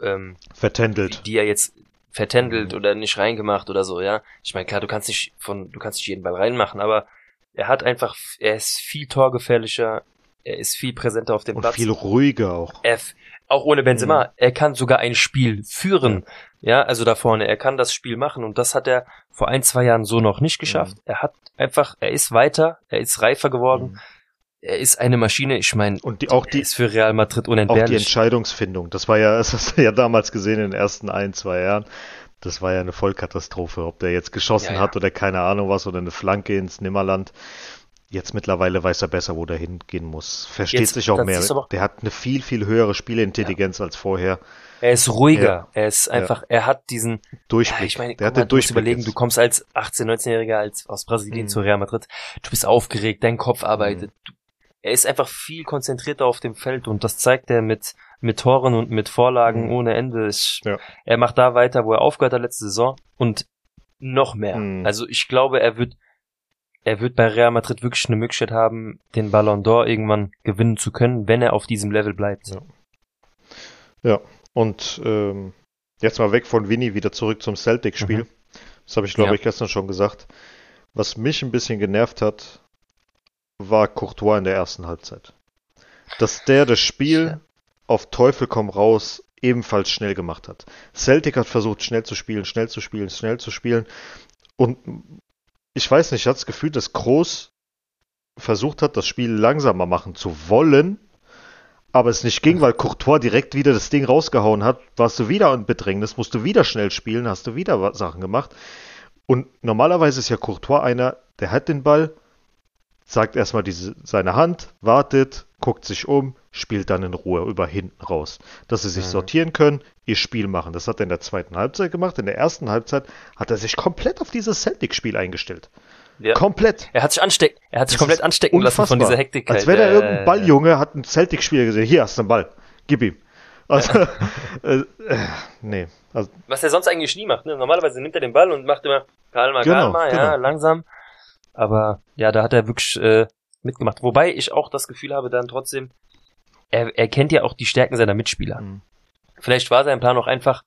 ähm, Vertändelt. die er jetzt vertändelt Mhm. oder nicht reingemacht oder so, ja. Ich meine, klar, du kannst nicht von, du kannst nicht jeden Ball reinmachen, aber er hat einfach, er ist viel torgefährlicher, er ist viel präsenter auf dem Und Platz. viel ruhiger auch. er, auch ohne Benzema, Mhm. er kann sogar ein Spiel führen. Ja. also da vorne, er kann das Spiel machen und das hat er vor ein, zwei Jahren so noch nicht geschafft. Mhm. Er hat einfach, er ist weiter, er ist reifer geworden, er ist eine Maschine, ich meine, Und die, auch die, ist für Real Madrid auch die unentbehrlich. Entscheidungsfindung. Das war ja, das hast du ja damals gesehen in den ersten ein, zwei Jahren. Das war ja eine Vollkatastrophe, ob der jetzt geschossen Ja, ja. hat oder keine Ahnung was oder eine Flanke ins Nimmerland. Jetzt mittlerweile weiß er besser, wo der hingehen muss. Versteht Jetzt- sich auch mehr. aber- Der hat eine viel, viel höhere Spielintelligenz als vorher. Er ist ruhiger, Ja. er ist einfach, er hat diesen, Durchblick. ja, ich meine, der hat mal, den du musst Durchblick. überlegen, jetzt. du kommst als 18-, 19-Jähriger als aus Brasilien Mhm. zu Real Madrid, du bist aufgeregt, dein Kopf arbeitet, du, er ist einfach viel konzentrierter auf dem Feld und das zeigt er mit, mit Toren und mit Vorlagen Mhm. ohne Ende. Ich, Ja. Er macht da weiter, wo er aufgehört hat letzte Saison und noch mehr. Mhm. Also ich glaube, er wird, er wird bei Real Madrid wirklich eine Möglichkeit haben, den Ballon d'Or irgendwann gewinnen zu können, wenn er auf diesem Level bleibt. Ja. Ja, und ähm, jetzt mal weg von Winnie, wieder zurück zum Celtic-Spiel. Mhm. Das habe ich, glaube Ja. ich, gestern schon gesagt. Was mich ein bisschen genervt hat, war Courtois in der ersten Halbzeit. Dass der das Spiel auf Teufel komm raus ebenfalls schnell gemacht hat. Celtic hat versucht, schnell zu spielen, schnell zu spielen, schnell zu spielen. Und ich weiß nicht, ich hatte das Gefühl, dass Groß versucht hat, das Spiel langsamer machen zu wollen, aber es nicht ging, weil Courtois direkt wieder das Ding rausgehauen hat, warst du wieder in Bedrängnis, musst du wieder schnell spielen, hast du wieder Sachen gemacht. Und normalerweise ist ja Courtois einer, der hat den Ball, sagt erstmal diese, seine Hand, wartet, guckt sich um, spielt dann in Ruhe über hinten raus. Dass sie sich Mhm. sortieren können, ihr Spiel machen. Das hat er in der zweiten Halbzeit gemacht. In der ersten Halbzeit hat er sich komplett auf dieses Celtic-Spiel eingestellt. Ja. Komplett. Er hat sich anstecken, er hat sich Das komplett anstecken lassen von unfassbar. dieser Hektik. Als wäre da Äh, irgendein Balljunge, hat einen Celtic-Spieler gesehen. Hier hast du einen Ball. Gib ihm. Also, äh, äh, nee. Also, Was er sonst eigentlich nie macht, ne? Normalerweise nimmt er den Ball und macht immer Kalma, Genau, Kalma, ja, genau. langsam. Aber ja, da hat er wirklich äh, mitgemacht. Wobei ich auch das Gefühl habe, dann trotzdem, er, er kennt ja auch die Stärken seiner Mitspieler. Mhm. Vielleicht war sein Plan auch einfach,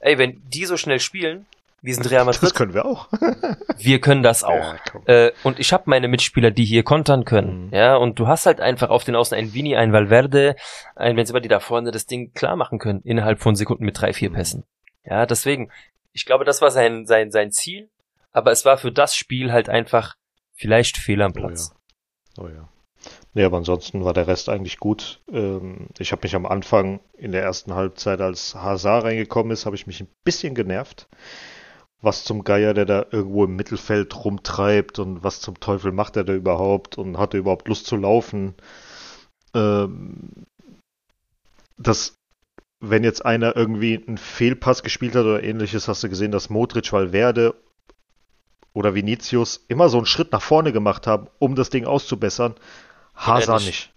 ey, wenn die so schnell spielen, wir sind Real das Madrid, können wir auch. wir können das auch. Ja. Äh, und ich habe meine Mitspieler, die hier kontern können. Mhm. Ja, und du hast halt einfach auf den Außen einen Vini, einen Valverde, einen Benzema, die da vorne das Ding klar machen können, innerhalb von Sekunden mit drei, vier Mhm. Pässen. Ja, deswegen, ich glaube, das war sein, sein, sein Ziel, aber es war für das Spiel halt einfach vielleicht Fehl am Oh Platz. Oh ja. Nee, aber ansonsten war der Rest eigentlich gut. Ähm, ich habe mich am Anfang in der ersten Halbzeit, als Hazard reingekommen ist, habe ich mich ein bisschen genervt. Was zum Geier, der da irgendwo im Mittelfeld rumtreibt und was zum Teufel macht er da überhaupt und hat er überhaupt Lust zu laufen? Ähm, das, wenn jetzt einer irgendwie einen Fehlpass gespielt hat oder ähnliches, hast du gesehen, dass Modric, Valverde oder Vinicius immer so einen Schritt nach vorne gemacht haben, um das Ding auszubessern. Hazard nicht.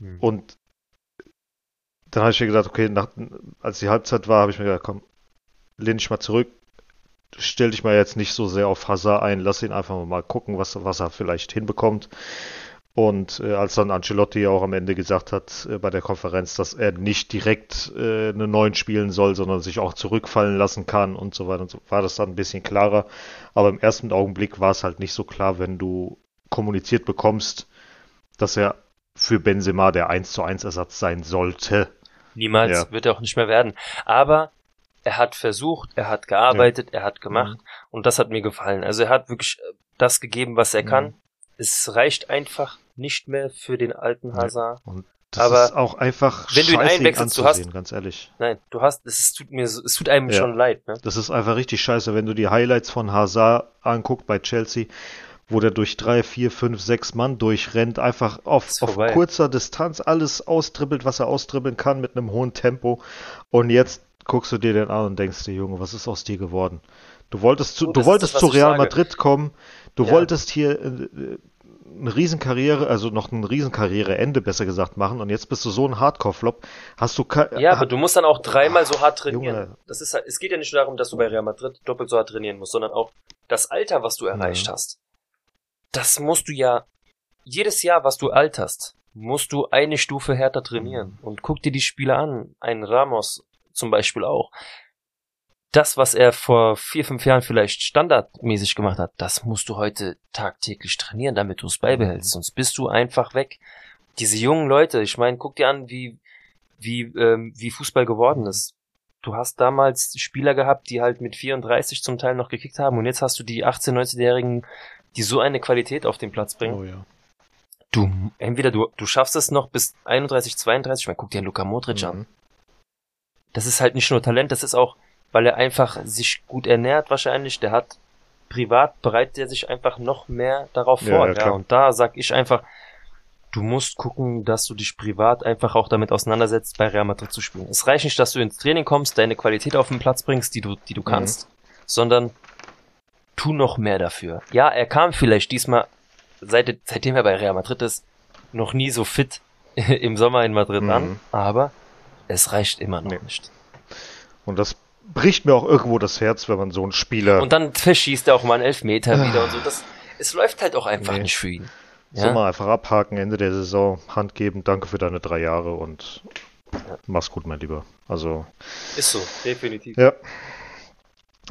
nicht. Mhm. Und dann habe ich mir gesagt, okay, nach, als die Halbzeit war, habe ich mir gedacht, komm, lehn dich mal zurück, stell dich mal jetzt nicht so sehr auf Hazard ein, lass ihn einfach mal gucken, was, was er vielleicht hinbekommt. Und äh, als dann Ancelotti auch am Ende gesagt hat äh, bei der Konferenz, dass er nicht direkt äh, eine neuen spielen soll, sondern sich auch zurückfallen lassen kann und so weiter und so, war das dann ein bisschen klarer. Aber im ersten Augenblick war es halt nicht so klar, wenn du kommuniziert bekommst, dass er für Benzema der 1 zu 1 Ersatz sein sollte. Niemals Ja. wird er auch nicht mehr werden. Aber er hat versucht, er hat gearbeitet, er hat gemacht Und das hat mir gefallen. Also er hat wirklich äh, das gegeben, was er Mhm. kann. Es reicht einfach nicht mehr für den alten Hazard. Und das Aber ist auch einfach wenn du ihn einwechselst, du anzusehen, ganz ehrlich. Nein, du hast, es tut mir, es tut einem Ja. schon leid, ne? Das ist einfach richtig scheiße, wenn du die Highlights von Hazard anguckt bei Chelsea, wo der durch drei, vier, fünf, sechs Mann durchrennt, einfach auf, auf kurzer Distanz alles austribbelt, was er austribbeln kann mit einem hohen Tempo. Und jetzt guckst du dir den an und denkst dir, Junge, was ist aus dir geworden? Du wolltest zu, So, du wolltest das, zu Real. Madrid kommen, du Ja. wolltest hier äh, eine Riesenkarriere, also noch ein Riesenkarriereende besser gesagt machen und jetzt bist du so ein Hardcore-Flop. Hast du Ja, aber du musst dann auch dreimal so hart trainieren. Junge. Das ist halt, es geht ja nicht nur darum, dass du bei Real Madrid doppelt so hart trainieren musst, sondern auch das Alter, was du erreicht Ja. hast. Das musst du ja, jedes Jahr, was du alterst, musst du eine Stufe härter trainieren. Und guck dir die Spieler an. Ein Ramos zum Beispiel auch. Das, was er vor vier, fünf Jahren vielleicht standardmäßig gemacht hat, das musst du heute tagtäglich trainieren, damit du es beibehältst. Sonst bist du einfach weg. Diese jungen Leute, ich meine, guck dir an, wie, wie, ähm, wie Fußball geworden ist. Du hast damals Spieler gehabt, die halt mit 34 zum Teil noch gekickt haben und jetzt hast du die 18-, 19-Jährigen, die so eine Qualität auf den Platz bringen. Oh ja. Du, entweder du, du schaffst es noch bis 31, 32, ich meine, guck dir Luka Modric an. Mhm. Das ist halt nicht nur Talent, das ist auch, weil er einfach sich gut ernährt wahrscheinlich, der hat privat bereitet er sich einfach noch mehr darauf Ja, vor. ja, Ja, und da sag ich einfach, du musst gucken, dass du dich privat einfach auch damit auseinandersetzt, bei Real Madrid zu spielen. Es reicht nicht, dass du ins Training kommst, deine Qualität auf den Platz bringst, die du, die du kannst, sondern tu noch mehr dafür. Ja, er kam vielleicht diesmal, seit, seitdem er bei Real Madrid ist, noch nie so fit im Sommer in Madrid Mhm. an, aber es reicht immer noch Nee. nicht. Und das bricht mir auch irgendwo das Herz, wenn man so einen Spieler Und dann verschießt er auch mal einen Elfmeter wieder und so. Das, es läuft halt auch einfach Nee. nicht für ihn. so Ja? mal einfach abhaken, Ende der Saison, Hand geben, danke für deine drei Jahre und mach's gut, mein Lieber. Also, Ist so, definitiv. ja.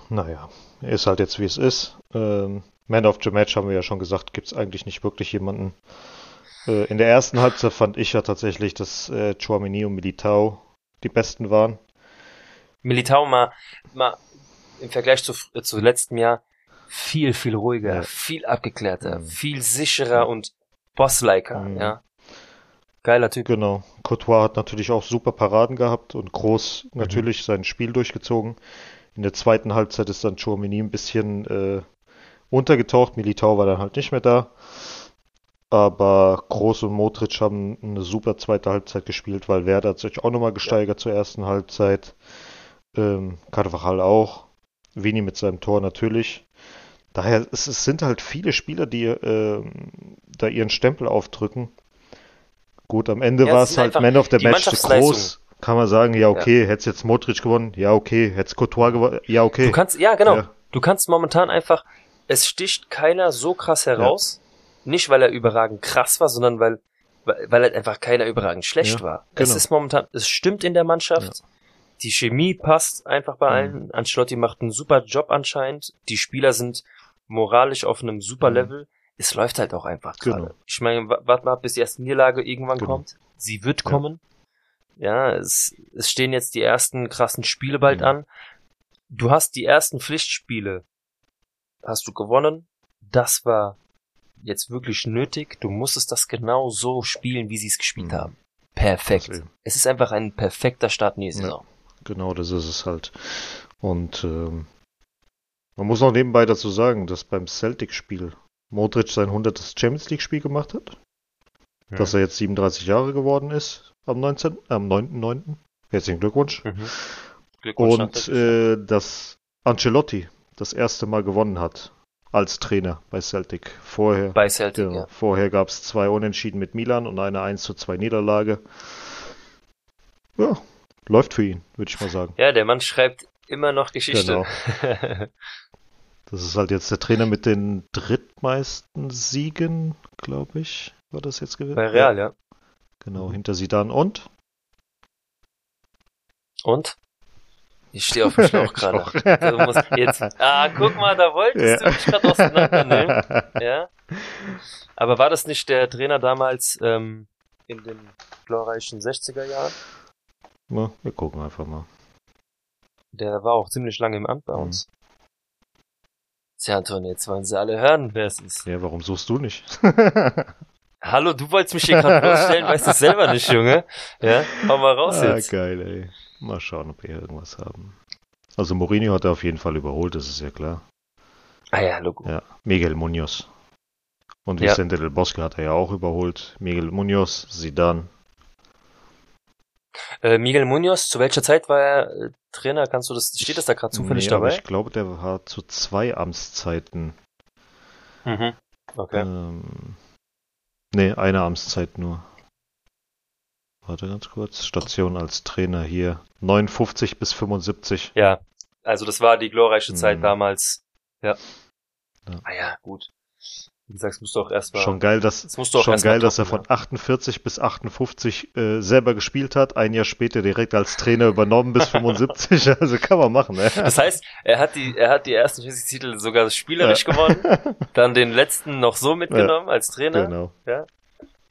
Naja, ist halt jetzt wie es ist. Ähm, Man of the Match haben wir ja schon gesagt, gibt's eigentlich nicht wirklich jemanden. Äh, in der ersten Halbzeit fand ich ja tatsächlich, dass äh, Chouameni und Militao die besten waren. Militao mal, mal im Vergleich zu, äh, zu letztem Jahr viel, viel ruhiger, Ja. viel abgeklärter, Mhm. viel sicherer und bossliker, Mhm. ja. Geiler Typ. Genau. Courtois hat natürlich auch super Paraden gehabt und Groß natürlich sein Spiel durchgezogen. In der zweiten Halbzeit ist dann Chouameni ein bisschen äh, untergetaucht. Militao war dann halt nicht mehr da. Aber Groß und Modric haben eine super zweite Halbzeit gespielt, weil Werder hat sich auch nochmal gesteigert zur ersten Halbzeit. Ähm, Carvajal auch. Vini mit seinem Tor natürlich. Daher, es, es sind halt viele Spieler, die ähm, da ihren Stempel aufdrücken. Gut, am Ende Ja, war es es halt Man of the Match Mannschaftsleistung. groß. Kann man sagen, ja okay, hätte jetzt Modric gewonnen, ja okay, hätte Courtois gewonnen, ja okay. Du kannst, ja, genau. Ja. Du kannst momentan einfach, es sticht keiner so krass heraus. Nicht, weil er überragend krass war, sondern weil, weil halt einfach keiner überragend schlecht Ja, war. Es genau. ist momentan, es stimmt in der Mannschaft. Die Chemie passt einfach bei Mhm. allen. Ancelotti macht einen super Job anscheinend. Die Spieler sind moralisch auf einem super Mhm. Level. Es läuft halt auch einfach gerade. Genau. Ich meine, wa- warte mal, bis die erste Niederlage irgendwann Genau. kommt. Sie wird Ja. kommen. Ja, es, es stehen jetzt die ersten krassen Spiele bald Mhm. an. Du hast die ersten Pflichtspiele, hast du gewonnen. Das war jetzt wirklich nötig. Du musstest das genau so spielen, wie sie es gespielt Mhm. haben. Perfekt. Es ist einfach ein perfekter Start in die Saison. Genau, das ist es halt. Und ähm, man muss noch nebenbei dazu sagen, dass beim Celtic-Spiel Modric sein 100. Champions League-Spiel gemacht hat, dass er jetzt 37 Jahre geworden ist am 19., am 9.9. Herzlichen Glückwunsch. Mhm. Glückwunsch Und äh, dass Ancelotti das erste Mal gewonnen hat als Trainer bei Celtic. Vorher, bei Celtic, genau, ja. vorher gab es zwei Unentschieden mit Milan und eine 1 zu 2 Niederlage. Ja, läuft für ihn, würde ich mal sagen. Ja, der Mann schreibt immer noch Geschichte. Genau. Das ist halt jetzt der Trainer mit den drittmeisten Siegen, glaube ich, war das jetzt gewesen. bei Real, ja. Genau, hinter Sidan und? Und? Ich stehe auf dem Schlauch gerade. Jetzt. Ah, guck mal, da wolltest du mich gerade auseinandernehmen. Ja. Aber war das nicht der Trainer damals ähm, in den glorreichen 60er Jahren? Na, wir gucken einfach mal. Der war auch ziemlich lange im Amt bei uns. Tja, Antonio, jetzt wollen sie alle hören, wer es ist. Ja, warum suchst du nicht? Hallo, du wolltest mich hier gerade vorstellen, weißt du selber nicht, Junge. Ja, hau mal raus ah, jetzt. geil, ey. Mal schauen, ob wir hier irgendwas haben. Also Mourinho hat er auf jeden Fall überholt, das ist ja klar. Ah ja, Logo. Ja, Miguel Munoz. Und Ja. Vicente del Bosque hat er ja auch überholt. Miguel Munoz, Zidane. Äh, Miguel Munoz, zu welcher Zeit war er äh, Trainer? Kannst du das, steht das da gerade zufällig nee, dabei? ich glaube, der war zu zwei Amtszeiten. Mhm. Okay. Ähm, nee, eine Amtszeit nur. Warte ganz kurz. Station als Trainer hier. 59 bis 75. Ja, also das war die glorreiche Zeit Mhm. damals. Ja. Ja. Ah ja, gut. Wie gesagt, es musst du auch erstmal. Schon geil, dass, Das musst du auch schon geil, dass er von 48 bis 58 äh, selber gespielt hat. Ein Jahr später direkt als Trainer übernommen bis 75. Also kann man machen, ne? Das heißt, er hat die, er hat die ersten 40 Titel sogar spielerisch gewonnen, dann den letzten noch so mitgenommen als Trainer. Genau.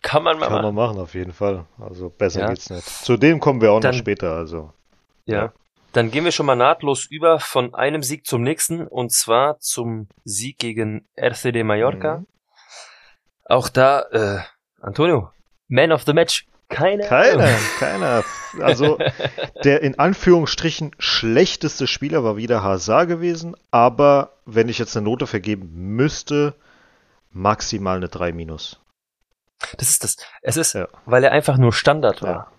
Kann man mal Kann man machen. machen, auf jeden Fall. Also besser Ja. geht's nicht. Zu dem kommen wir auch Dann- noch später, also. Ja. Dann gehen wir schon mal nahtlos über von einem Sieg zum nächsten und zwar zum Sieg gegen RCD Mallorca. Mhm. Auch da, äh, Antonio, Man of the Match. Keine Keiner, keiner. Also der in Anführungsstrichen schlechteste Spieler war wieder Hazard gewesen, aber wenn ich jetzt eine Note vergeben müsste, maximal eine 3 minus. Das ist das. Es ist, Ja. weil er einfach nur Standard war. Ja.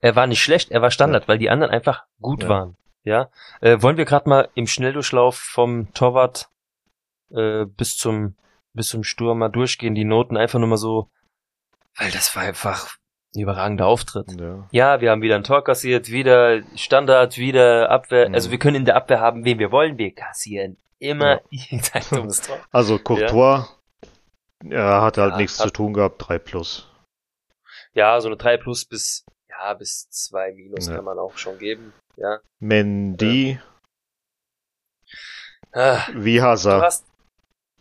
Er war nicht schlecht, er war Standard, weil die anderen einfach gut Ja. waren. Ja. Äh, wollen wir gerade mal im Schnelldurchlauf vom Torwart äh, bis zum bis zum Sturm mal durchgehen, die Noten einfach nur mal so, weil das war einfach ein überragender Auftritt. Ja. Ja, wir haben wieder ein Tor kassiert, wieder Standard, wieder Abwehr. Mhm. Also wir können in der Abwehr haben, wen wir wollen. Wir kassieren immer Ja. dummes Tor. Also Courtois, er hat halt Ja, nichts hat- zu tun gehabt, 3 plus. Ja, so eine 3 plus bis, ja, bis 2 minus Ja. kann man auch schon geben. Ja. Mendy, Ah, wie du Hazard. hast,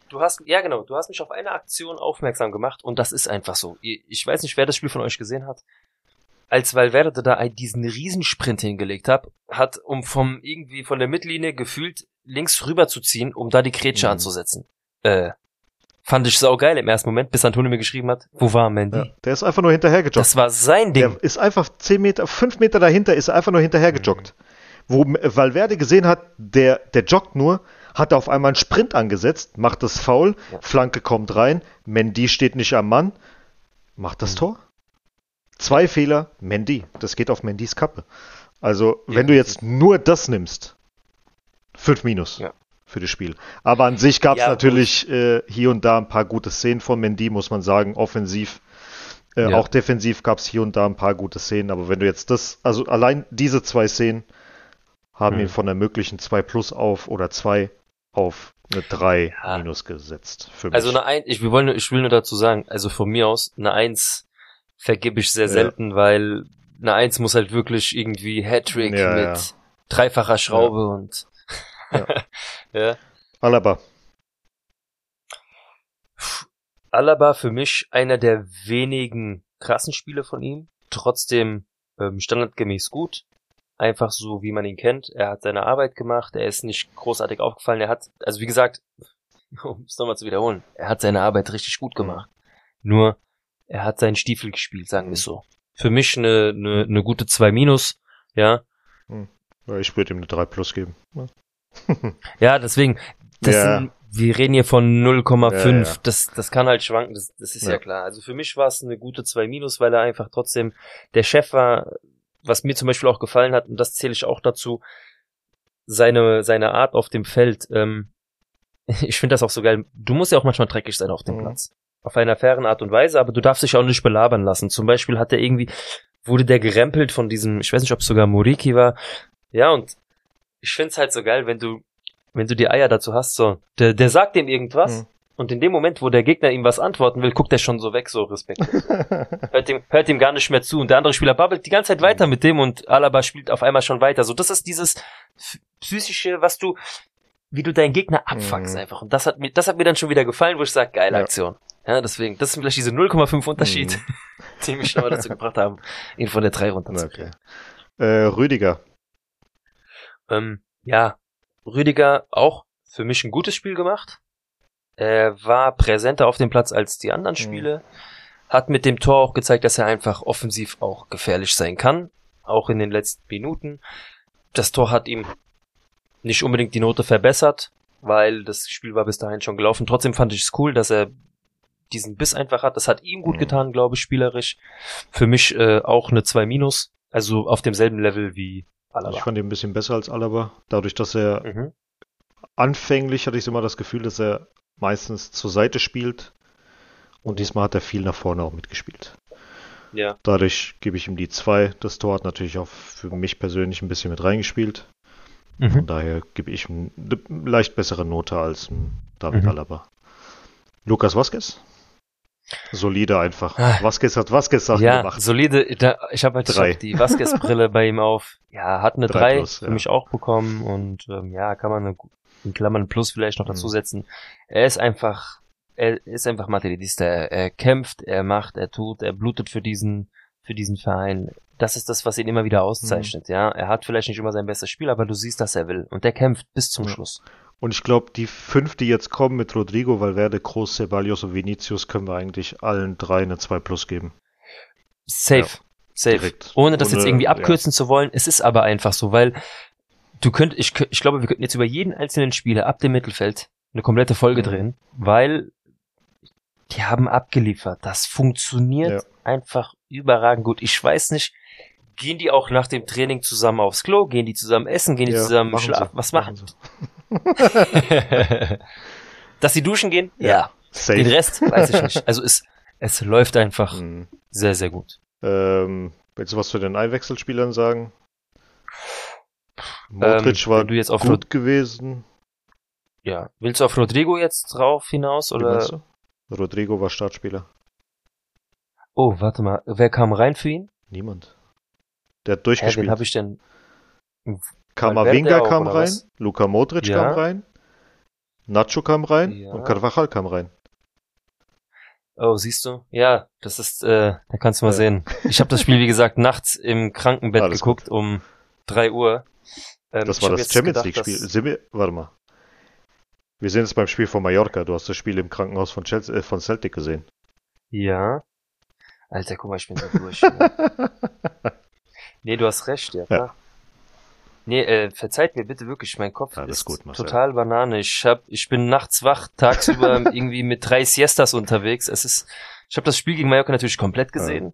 du hast, ja genau, du hast mich auf eine Aktion aufmerksam gemacht und das ist einfach so. Ich weiß nicht, wer das Spiel von euch gesehen hat. Als Valverde da diesen Riesensprint hingelegt hat, hat, um vom irgendwie von der Mittellinie gefühlt links rüber zu ziehen, um da die Grätsche Mhm. anzusetzen. Äh, fand ich saugeil im ersten Moment, bis Antonio mir geschrieben hat, wo war Mandy? Ja, der ist einfach nur hinterhergejoggt. Das war sein Ding. Der ist einfach 10 Meter, 5 Meter dahinter, ist er einfach nur hinterhergejoggt. Wo M- Valverde gesehen hat, der, der joggt nur, hat er auf einmal einen Sprint angesetzt, macht das Foul, Ja. Flanke kommt rein, Mendy steht nicht am Mann, macht das Tor. Zwei Fehler, Mendy. Das geht auf Mendys Kappe. Also, Ja. wenn du jetzt nur das nimmst, 5 minus Ja. Für das Spiel. Aber an sich gab es Ja, natürlich äh, hier und da ein paar gute Szenen von Mendy, muss man sagen, offensiv. Äh, Ja. Auch defensiv gab es hier und da ein paar gute Szenen, aber wenn du jetzt das, also allein diese zwei Szenen haben Mhm. ihn von der möglichen 2 plus auf oder 2 auf eine 3 Ja. minus gesetzt. Für mich. Also eine Eins, ich, wir wollen, nur- ich will nur dazu sagen, also von mir aus, eine Eins vergebe ich sehr Ja. selten, weil eine Eins muss halt wirklich irgendwie Hattrick Ja, mit ja. dreifacher Schraube und Ja. ja. Alaba. Alaba für mich einer der wenigen krassen Spiele von ihm, trotzdem ähm, standardgemäß gut. Einfach so, wie man ihn kennt. Er hat seine Arbeit gemacht, er ist nicht großartig aufgefallen. Er hat, also wie gesagt, um es nochmal zu wiederholen, er hat seine Arbeit richtig gut gemacht. Nur, er hat seinen Stiefel gespielt, sagen wir es so. Für mich eine, eine, eine gute 2 Minus, ja. Ja, ich würde ihm eine 3 plus geben. Ja. Ja, deswegen, das Ja. sind, wir reden hier von 0,5. Ja, ja. Das, das kann halt schwanken, das, das ist ja. Ja. klar. Also für mich war es eine gute 2 Minus, weil er einfach trotzdem der Chef war, was mir zum Beispiel auch gefallen hat, und das zähle ich auch dazu, seine, seine Art auf dem Feld. Ähm, ich finde das auch so geil. Du musst ja auch manchmal dreckig sein auf dem Mhm. Platz. Auf einer fairen Art und Weise, aber du darfst dich auch nicht belabern lassen. Zum Beispiel hat er irgendwie, wurde der gerempelt von diesem, ich weiß nicht, ob es sogar Moriki war. Ja, und ich find's halt so geil, wenn du, wenn du die Eier dazu hast, so, der, der sagt dem irgendwas, Mhm. und in dem Moment, wo der Gegner ihm was antworten will, guckt er schon so weg, so Respekt. hört, ihm, hört ihm gar nicht mehr zu. Und der andere Spieler babbelt die ganze Zeit weiter mit dem und Alaba spielt auf einmal schon weiter. So, das ist dieses psychische, was du, wie du deinen Gegner abfuckst Mhm. einfach. Und das hat mir, das hat mir dann schon wieder gefallen, wo ich sage, geile Ja. Aktion. Ja, deswegen, das sind vielleicht diese 0,5 Unterschied, Mhm. die mich nochmal dazu gebracht haben, ihn von der 3 runterzukriegen. Okay. Äh, Rüdiger. Ähm, ja, Rüdiger auch für mich ein gutes Spiel gemacht. Er war präsenter auf dem Platz als die anderen Spiele. Hat mit dem Tor auch gezeigt, dass er einfach offensiv auch gefährlich sein kann. Auch in den letzten Minuten. Das Tor hat ihm nicht unbedingt die Note verbessert, weil das Spiel war bis dahin schon gelaufen. Trotzdem fand ich es cool, dass er diesen Biss einfach hat. Das hat ihm gut Mhm. getan, glaube ich, spielerisch. Für mich äh, auch eine 2 minus. Also auf demselben Level wie Alaba. Ich fand ihn ein bisschen besser als Alaba, dadurch, dass er Mhm. anfänglich hatte ich immer das Gefühl, dass er meistens zur Seite spielt und diesmal hat er viel nach vorne auch mitgespielt. Ja. Dadurch gebe ich ihm die zwei. Das Tor hat natürlich auch für mich persönlich ein bisschen mit reingespielt. Von Mhm. daher gebe ich ihm eine leicht bessere Note als David Mhm. Alaba. Lukas Vasquez? Solide einfach. Ah. Vasquez hat Vasquez-Sachen Ja, gemacht. solide. Da, ich habe halt Drei. hab die Vasquez-Brille bei ihm auf. Ja, hat eine Drei 3 plus, für ja. mich auch bekommen und ähm, ja, kann man eine, in Klammern Plus vielleicht noch Mhm. dazu setzen. Er ist einfach, er ist einfach Materialista. Er, er kämpft, er macht, er tut, er blutet für diesen, für diesen Verein. Das ist das, was ihn immer wieder Mhm. auszeichnet. Ja, er hat vielleicht nicht immer sein bestes Spiel, aber du siehst, dass er will und der kämpft bis zum Ja. Schluss. Und ich glaube, die fünf, die jetzt kommen mit Rodrigo, Valverde, Kroos, Ceballos und Vinicius, können wir eigentlich allen drei eine 2 plus geben. Safe. Safe. direkt. Ohne das jetzt Ohne- irgendwie ja. abkürzen zu wollen. Es ist aber einfach so, weil du könnt, ich, ich glaube, wir könnten jetzt über jeden einzelnen Spieler ab dem Mittelfeld eine komplette Folge Mhm. drehen, weil die haben abgeliefert. Das funktioniert Ja. Einfach überragend gut. Ich weiß nicht, gehen die auch nach dem Training zusammen aufs Klo? Gehen die zusammen essen? Gehen die Ja, zusammen machen schlafen? Was machen? sie. Dass sie duschen gehen? Ja. Ja. Safe. Den Rest weiß ich nicht. Also es, es läuft einfach Mhm. sehr, sehr gut. Ähm, willst du was zu den Einwechselspielern sagen? Modric Ähm, war du jetzt auf gut gewesen. Ja. Willst du auf Rodrigo jetzt drauf hinaus oder? Rodrigo war Startspieler. Oh, warte mal. Wer kam rein für ihn? Niemand. Der hat Hä, wen durchgespielt. habe ich denn? Kamavinga auch, kam rein, was? Luka Modric Ja. kam rein, Nacho kam rein Ja. und Carvajal kam rein. Oh, siehst du? Ja, das ist, äh, da kannst du mal Ja. sehen. Ich habe das Spiel, wie gesagt, nachts im Krankenbett Alles geguckt um 3 Uhr. Ähm, Das war das Champions gedacht, League Spiel. dass- Sind wir, warte mal. Wir sind jetzt beim Spiel von Mallorca. Du hast das Spiel im Krankenhaus von, Chelsea, äh, von Celtic gesehen. Ja. Alter, guck mal, ich bin so durch. ja. Nee, du hast recht, ja, klar. Nee, äh, verzeiht mir bitte wirklich, mein Kopf Alles ist gut, total Banane. Ich hab, ich bin nachts wach, tagsüber irgendwie mit drei Siestas unterwegs. Es ist, ich habe das Spiel gegen Mallorca natürlich komplett gesehen.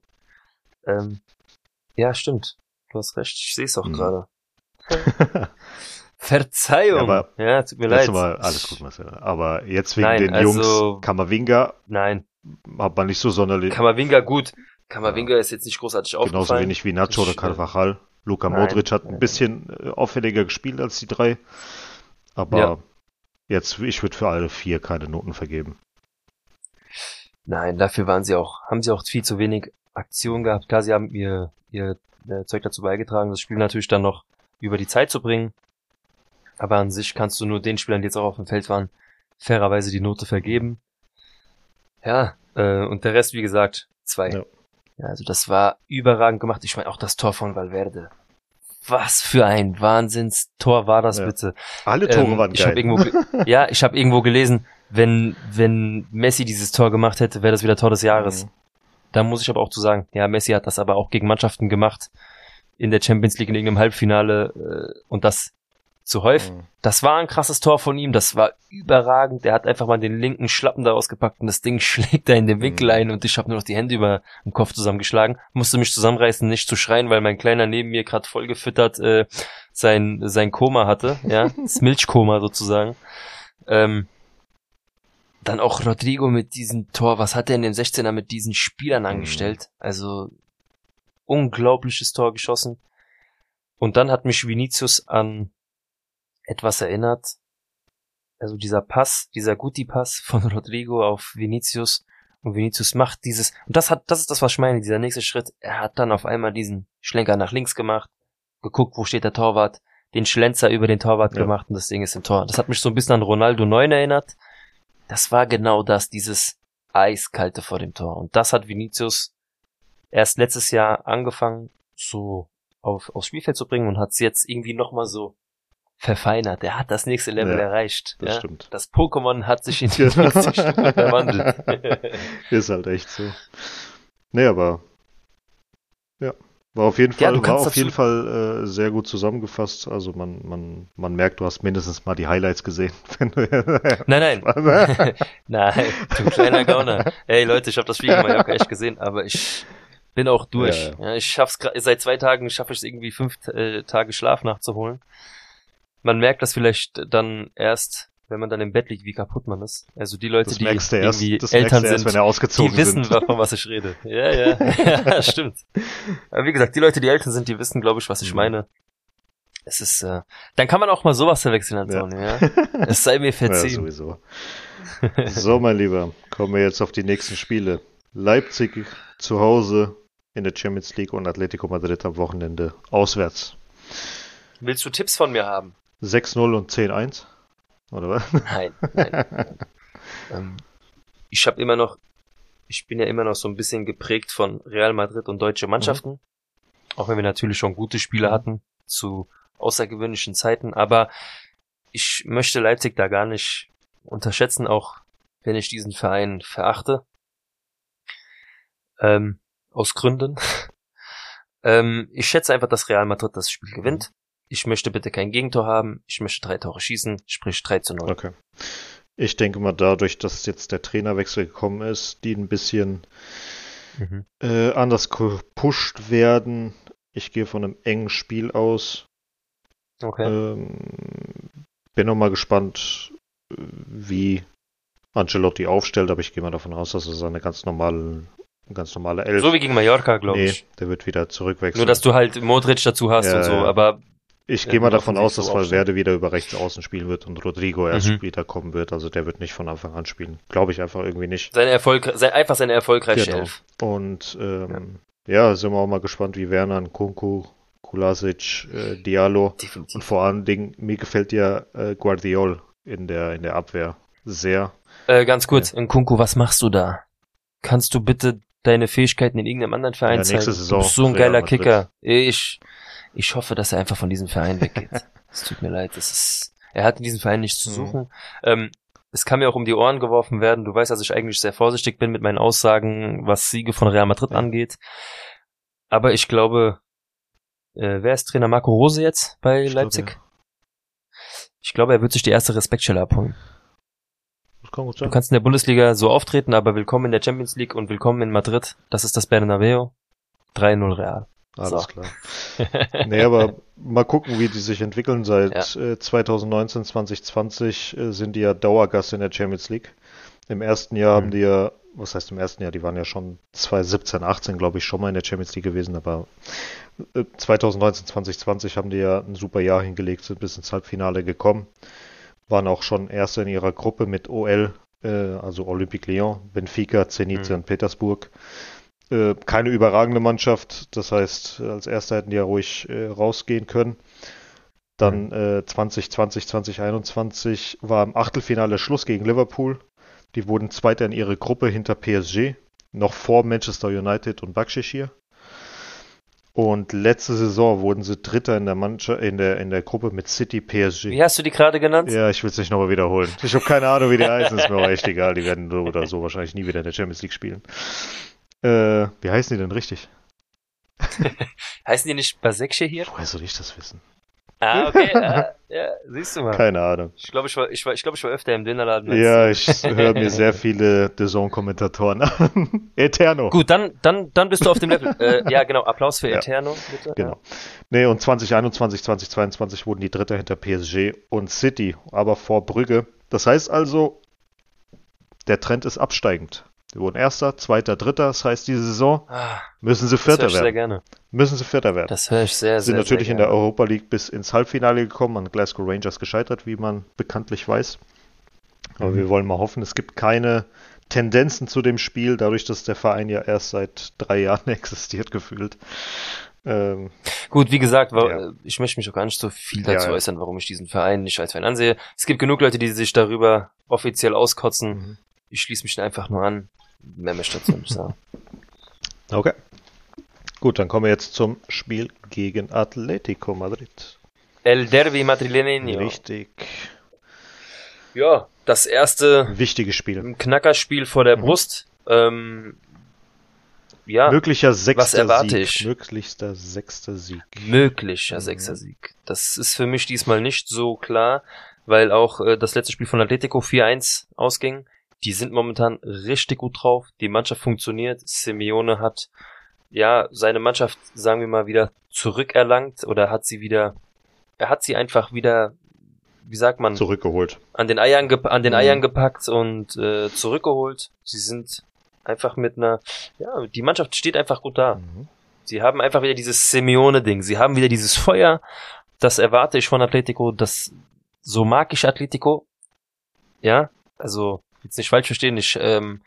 Ähm, ja, stimmt. Du hast recht, ich sehe es auch Mhm. gerade. Verzeihung. Ja, Ja, tut mir leid. Mal, alles gut, Marcel. Aber jetzt wegen Nein, den also- Jungs, Kamavinga Nein, hat man nicht so sonderlich, Kamavinga gut. Kamavinga ist jetzt nicht großartig genauso aufgefallen. wenig wie Nacho oder äh, Carvajal. Luka nein, Modric hat ein bisschen äh, auffälliger gespielt als die drei. Aber Ja. jetzt, ich würde für alle vier keine Noten vergeben. Nein, dafür waren sie auch, haben sie auch viel zu wenig Aktion gehabt. Klar, sie haben ihr, ihr äh, Zeug dazu beigetragen, das Spiel natürlich dann noch über die Zeit zu bringen. Aber an sich kannst du nur den Spielern, die jetzt auch auf dem Feld waren, fairerweise die Note vergeben. Ja, äh, und der Rest, wie gesagt, zwei. Ja. Ja. also das war überragend gemacht. Ich meine, auch das Tor von Valverde. Was für ein Wahnsinnstor war das Ja. bitte. Alle Tore Ähm, waren ich hab geil. irgendwo ge- ja, ich habe irgendwo gelesen, wenn, wenn Messi dieses Tor gemacht hätte, wäre das wieder Tor des Jahres. Mhm. Da muss ich aber auch zu sagen, ja, Messi hat das aber auch gegen Mannschaften gemacht in der Champions League in irgendeinem Halbfinale äh, und das zu häufig. Mhm. Das war ein krasses Tor von ihm, das war überragend. Der hat einfach mal den linken Schlappen da ausgepackt und das Ding schlägt da in den Winkel Mhm. ein und ich habe nur noch die Hände über dem Kopf zusammengeschlagen. Musste mich zusammenreißen, nicht zu schreien, weil mein Kleiner neben mir gerade voll gefüttert äh, sein, sein Koma hatte, ja, das Milchkoma sozusagen. Ähm, dann auch Rodrigo mit diesem Tor, was hat er in dem 16er mit diesen Spielern angestellt? Also unglaubliches Tor geschossen. Und dann hat mich Vinicius an etwas erinnert. Also dieser Pass, dieser Guti-Pass von Rodrigo auf Vinicius. Und Vinicius macht dieses, und das hat, das ist das, was ich meine, dieser nächste Schritt. Er hat dann auf einmal diesen Schlenker nach links gemacht, geguckt, wo steht der Torwart, den Schlenzer über den Torwart Ja. gemacht und das Ding ist im Tor. Das hat mich so ein bisschen an Ronaldo 9 erinnert. Das war genau das, dieses eiskalte vor dem Tor. Und das hat Vinicius erst letztes Jahr angefangen, so auf, aufs Spielfeld zu bringen und hat es jetzt irgendwie nochmal so verfeinert. Er hat das nächste Level Ja, erreicht. Das ja? stimmt. Das Pokémon hat sich in die nächste Stufe verwandelt. Ist halt echt so. Nee, aber ja. War auf jeden Ja, Fall, du war auf jeden Fall äh, sehr gut zusammengefasst. Also man, man, man merkt, du hast mindestens mal die Highlights gesehen. Nein, nein. Nein, du kleiner Gauner. Ey Leute, ich habe das Spiel Mallorca echt gesehen, aber ich bin auch durch. Ja, Ja, ich schaff's seit zwei Tagen schaffe ich es irgendwie fünf äh, Tage Schlaf nachzuholen. Man merkt das vielleicht dann erst, wenn man dann im Bett liegt, wie kaputt man ist. Also die Leute, Das die merkst erst, irgendwie das Eltern erst, sind, wenn er ausgezogen die wissen, sind. von was ich rede. Ja, ja, ja, stimmt. Aber wie gesagt, die Leute, die Eltern sind, die wissen, glaube ich, was ich Mhm. meine. Es ist, äh, dann kann man auch mal sowas verwechseln, Antonio, ja. Es sei mir Ja, verziehen. sowieso. So, mein Lieber, kommen wir jetzt auf die nächsten Spiele. Leipzig zu Hause in der Champions League und Atletico Madrid am Wochenende auswärts. Willst du Tipps von mir haben? 6-0 und 10-1. Oder was? Nein, nein. ähm, ich habe immer noch, ich bin ja immer noch so ein bisschen geprägt von Real Madrid und deutsche Mannschaften. Auch wenn wir natürlich schon gute Spiele hatten zu außergewöhnlichen Zeiten, aber ich möchte Leipzig da gar nicht unterschätzen, auch wenn ich diesen Verein verachte. Ähm, aus Gründen. ähm, ich schätze einfach, dass Real Madrid das Spiel gewinnt. Ich möchte bitte kein Gegentor haben. Ich möchte drei Tore schießen, sprich 3 zu 0. Okay. Ich denke mal, dadurch, dass jetzt der Trainerwechsel gekommen ist, die ein bisschen Mhm. äh, anders gepusht werden. Ich gehe von einem engen Spiel aus. Okay. Ähm, bin noch mal gespannt, wie Ancelotti aufstellt, aber ich gehe mal davon aus, dass es eine ganz normale, ganz normale Elf. So wie gegen Mallorca, glaube nee, ich. der wird wieder zurückwechseln. Nur, dass du halt Modric dazu hast Ja, und so, ja. aber ich Ja, gehe mal davon aus, dass so. Valverde wieder über rechts außen spielen wird und Rodrigo erst Mhm. später kommen wird. Also der wird nicht von Anfang an spielen. Glaube ich einfach irgendwie nicht. seine Erfolg, sein, einfach seine erfolgreiche Genau. Elf. Und ähm, ja. sind wir auch mal gespannt, wie Werner, Kunku, Kulasic, äh, Diallo Definitiv. und vor allen Dingen, mir gefällt ja äh, Guardiol in der, in der Abwehr sehr. Äh, ganz kurz, Nkunku, was machst du da? Kannst du bitte deine Fähigkeiten in irgendeinem anderen Verein Ja, zeigen? Saison du bist so ein geiler. Kicker. Ich, ich hoffe, dass er einfach von diesem Verein weggeht. Es tut mir leid, das ist, er hat in diesem Verein nichts zu Mhm. suchen. Ähm, es kann mir auch um die Ohren geworfen werden. Du weißt, dass ich eigentlich sehr vorsichtig bin mit meinen Aussagen, was Siege von Real Madrid Ja. angeht. Aber ich glaube, äh, wer ist Trainer Marco Rose jetzt bei Ich Leipzig? ja. Ich glaube, er wird sich die erste Respektschelle abholen. Kann Du kannst in der Bundesliga so auftreten, aber willkommen in der Champions League und willkommen in Madrid. Das ist das Bernabeu. 3-0 Real. Alles so. klar. Nee, aber mal gucken, wie die sich entwickeln. Seit äh, 2019, 2020 äh, sind die ja Dauergast in der Champions League. Im ersten Jahr haben Mhm. die ja, was heißt im ersten Jahr, die waren ja schon 2017, 18, glaube ich, schon mal in der Champions League gewesen, aber äh, 2019, 2020 haben die ja ein super Jahr hingelegt, sind bis ins Halbfinale gekommen, waren auch schon Erster in ihrer Gruppe mit OL, äh, also Olympique Lyon, Benfica, Zenit Mhm. St. Petersburg. Äh, keine überragende Mannschaft, das heißt, als Erster hätten die ja ruhig äh, rausgehen können. Dann äh, 2020, 2021 war im Achtelfinale Schluss gegen Liverpool. Die wurden Zweiter in ihre Gruppe hinter PSG, noch vor Manchester United und Bakshishir. Und letzte Saison wurden sie Dritter in der Mannschaft, in der, in der Gruppe mit City PSG. Wie hast du die gerade genannt? Ja, ich will es nicht nochmal wiederholen. Ich habe keine Ahnung, wie die heißen, ist mir aber echt egal. Die werden so oder so wahrscheinlich nie wieder in der Champions League spielen. Äh, wie heißen die denn richtig? Heißen die nicht Basekche hier? Woher soll ich das wissen? Ah, okay. ah, ja, siehst du mal. Keine Ahnung. Ich glaube, ich war, ich war, ich glaube, ich war öfter im Dinnerladen. als Ja, ich höre mir sehr viele The Zone-Kommentatoren an. Eterno. Gut, dann, dann, dann bist du auf dem Level. äh, ja, genau. Applaus für Ja. Eterno, bitte. Genau. Nee, und 2021, 2022 wurden die Dritter hinter PSG und City, aber vor Brügge. Das heißt also, der Trend ist absteigend. Wir wurden Erster, Zweiter, Dritter. Das heißt, diese Saison. Ah, müssen sie das höre Vierter ich sehr werden. gerne. Müssen sie Vierter werden. Das höre ich sehr, sind sehr, natürlich sehr in der. Europa League bis ins Halbfinale gekommen, an Glasgow Rangers gescheitert, wie man bekanntlich weiß. Aber Mhm. wir wollen mal hoffen, es gibt keine Tendenzen zu dem Spiel, dadurch, dass der Verein ja erst seit drei Jahren existiert, gefühlt. Ähm, Gut, wie gesagt, wa- Ja. ich möchte mich auch gar nicht so viel dazu ja. äußern, warum ich diesen Verein nicht als Verein ansehe. Es gibt genug Leute, die sich darüber offiziell auskotzen. Ich schließe mich einfach nur an. Mehr möchte ich dazu nicht sagen. Okay. Gut, dann kommen wir jetzt zum Spiel gegen Atletico Madrid. El Derby Madrileño. Richtig. Ja, das erste Wichtiges Spiel. Knackerspiel vor der Mhm. Brust. Ähm, ja, Möglicher sechster erwarte Sieg. ich? Möglichster sechster Sieg. möglicher Mhm. sechster Sieg. Das ist für mich diesmal nicht so klar, weil auch äh, das letzte Spiel von Atletico 4-1 ausging. Die sind momentan richtig gut drauf. Die Mannschaft funktioniert. Simeone hat ja seine Mannschaft, sagen wir mal, wieder zurückerlangt oder hat sie wieder, er hat sie einfach wieder, wie sagt man, Zurückgeholt. an den Eiern, an den Mhm. Eiern gepackt und äh, zurückgeholt. Sie sind einfach mit einer, ja, die Mannschaft steht einfach gut da. Mhm. Sie haben einfach wieder dieses Simeone-Ding. Sie haben wieder dieses Feuer. Das erwarte ich von Atletico. Das, so mag ich Atletico. Ja, also, jetzt nicht falsch verstehen. Ich ähm,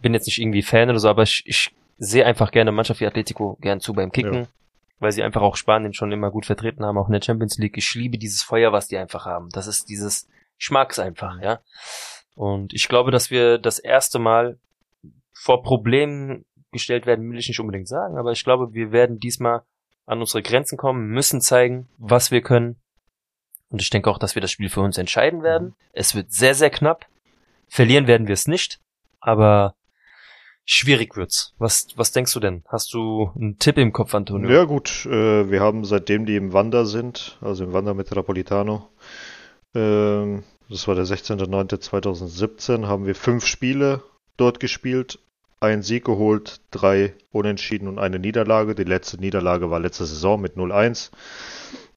bin jetzt nicht irgendwie Fan oder so, aber ich, ich sehe einfach gerne Mannschaft wie Atletico gern zu beim Kicken. Ja. Weil sie einfach auch Spanien schon immer gut vertreten haben, auch in der Champions League. Ich liebe dieses Feuer, was die einfach haben. Das ist dieses, ich mag's einfach, ja. Und ich glaube, dass wir das erste Mal vor Problemen gestellt werden, will ich nicht unbedingt sagen, aber ich glaube, wir werden diesmal an unsere Grenzen kommen, müssen zeigen, was wir können. Und ich denke auch, dass wir das Spiel für uns entscheiden werden. Es wird sehr, sehr knapp. Verlieren werden wir es nicht, aber schwierig wird's. Was, was denkst du denn? Hast du einen Tipp im Kopf, Antonio? Ja gut, äh, wir haben seitdem die im Wander sind, also im Wander mit Rapolitano, ähm, das war der 16.09.2017, haben wir fünf Spiele dort gespielt, einen Sieg geholt, drei Unentschieden und eine Niederlage. Die letzte Niederlage war letzte Saison mit 0-1.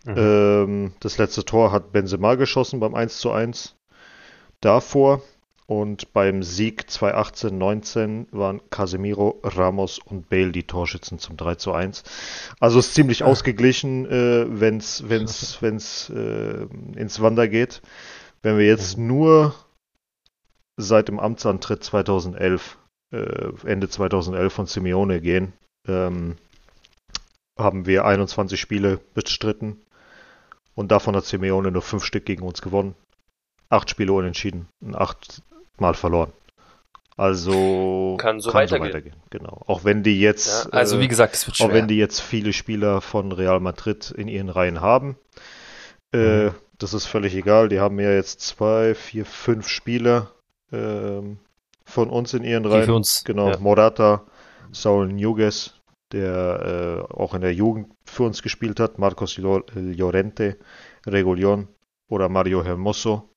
Mhm. Ähm, das letzte Tor hat Benzema geschossen beim 1 zu 1 davor. Und beim Sieg 2018-19 waren Casemiro, Ramos und Bale die Torschützen zum 3 zu 1. Also ist ziemlich ausgeglichen, äh, wenn's, wenn's, wenn's äh, ins Wander geht. Wenn wir jetzt nur seit dem Amtsantritt 2011, äh, Ende 2011 von Simeone gehen, ähm, haben wir 21 Spiele bestritten und davon hat Simeone nur fünf Stück gegen uns gewonnen. Acht Spiele unentschieden und acht Mal verloren. Also Kann so weitergehen. Genau. Auch wenn die jetzt, ja, also äh, wie gesagt, es wird schwer. auch wenn die jetzt viele Spieler von Real Madrid in ihren Reihen haben, äh, Mhm. das ist völlig egal. Die haben ja jetzt zwei, vier, fünf Spieler ähm, von uns in ihren die Reihen. für uns, Genau, ja. Morata, Saul Nuges, der äh, auch in der Jugend für uns gespielt hat, Marcos Llor- Llorente, Regulion oder Mario Hermoso.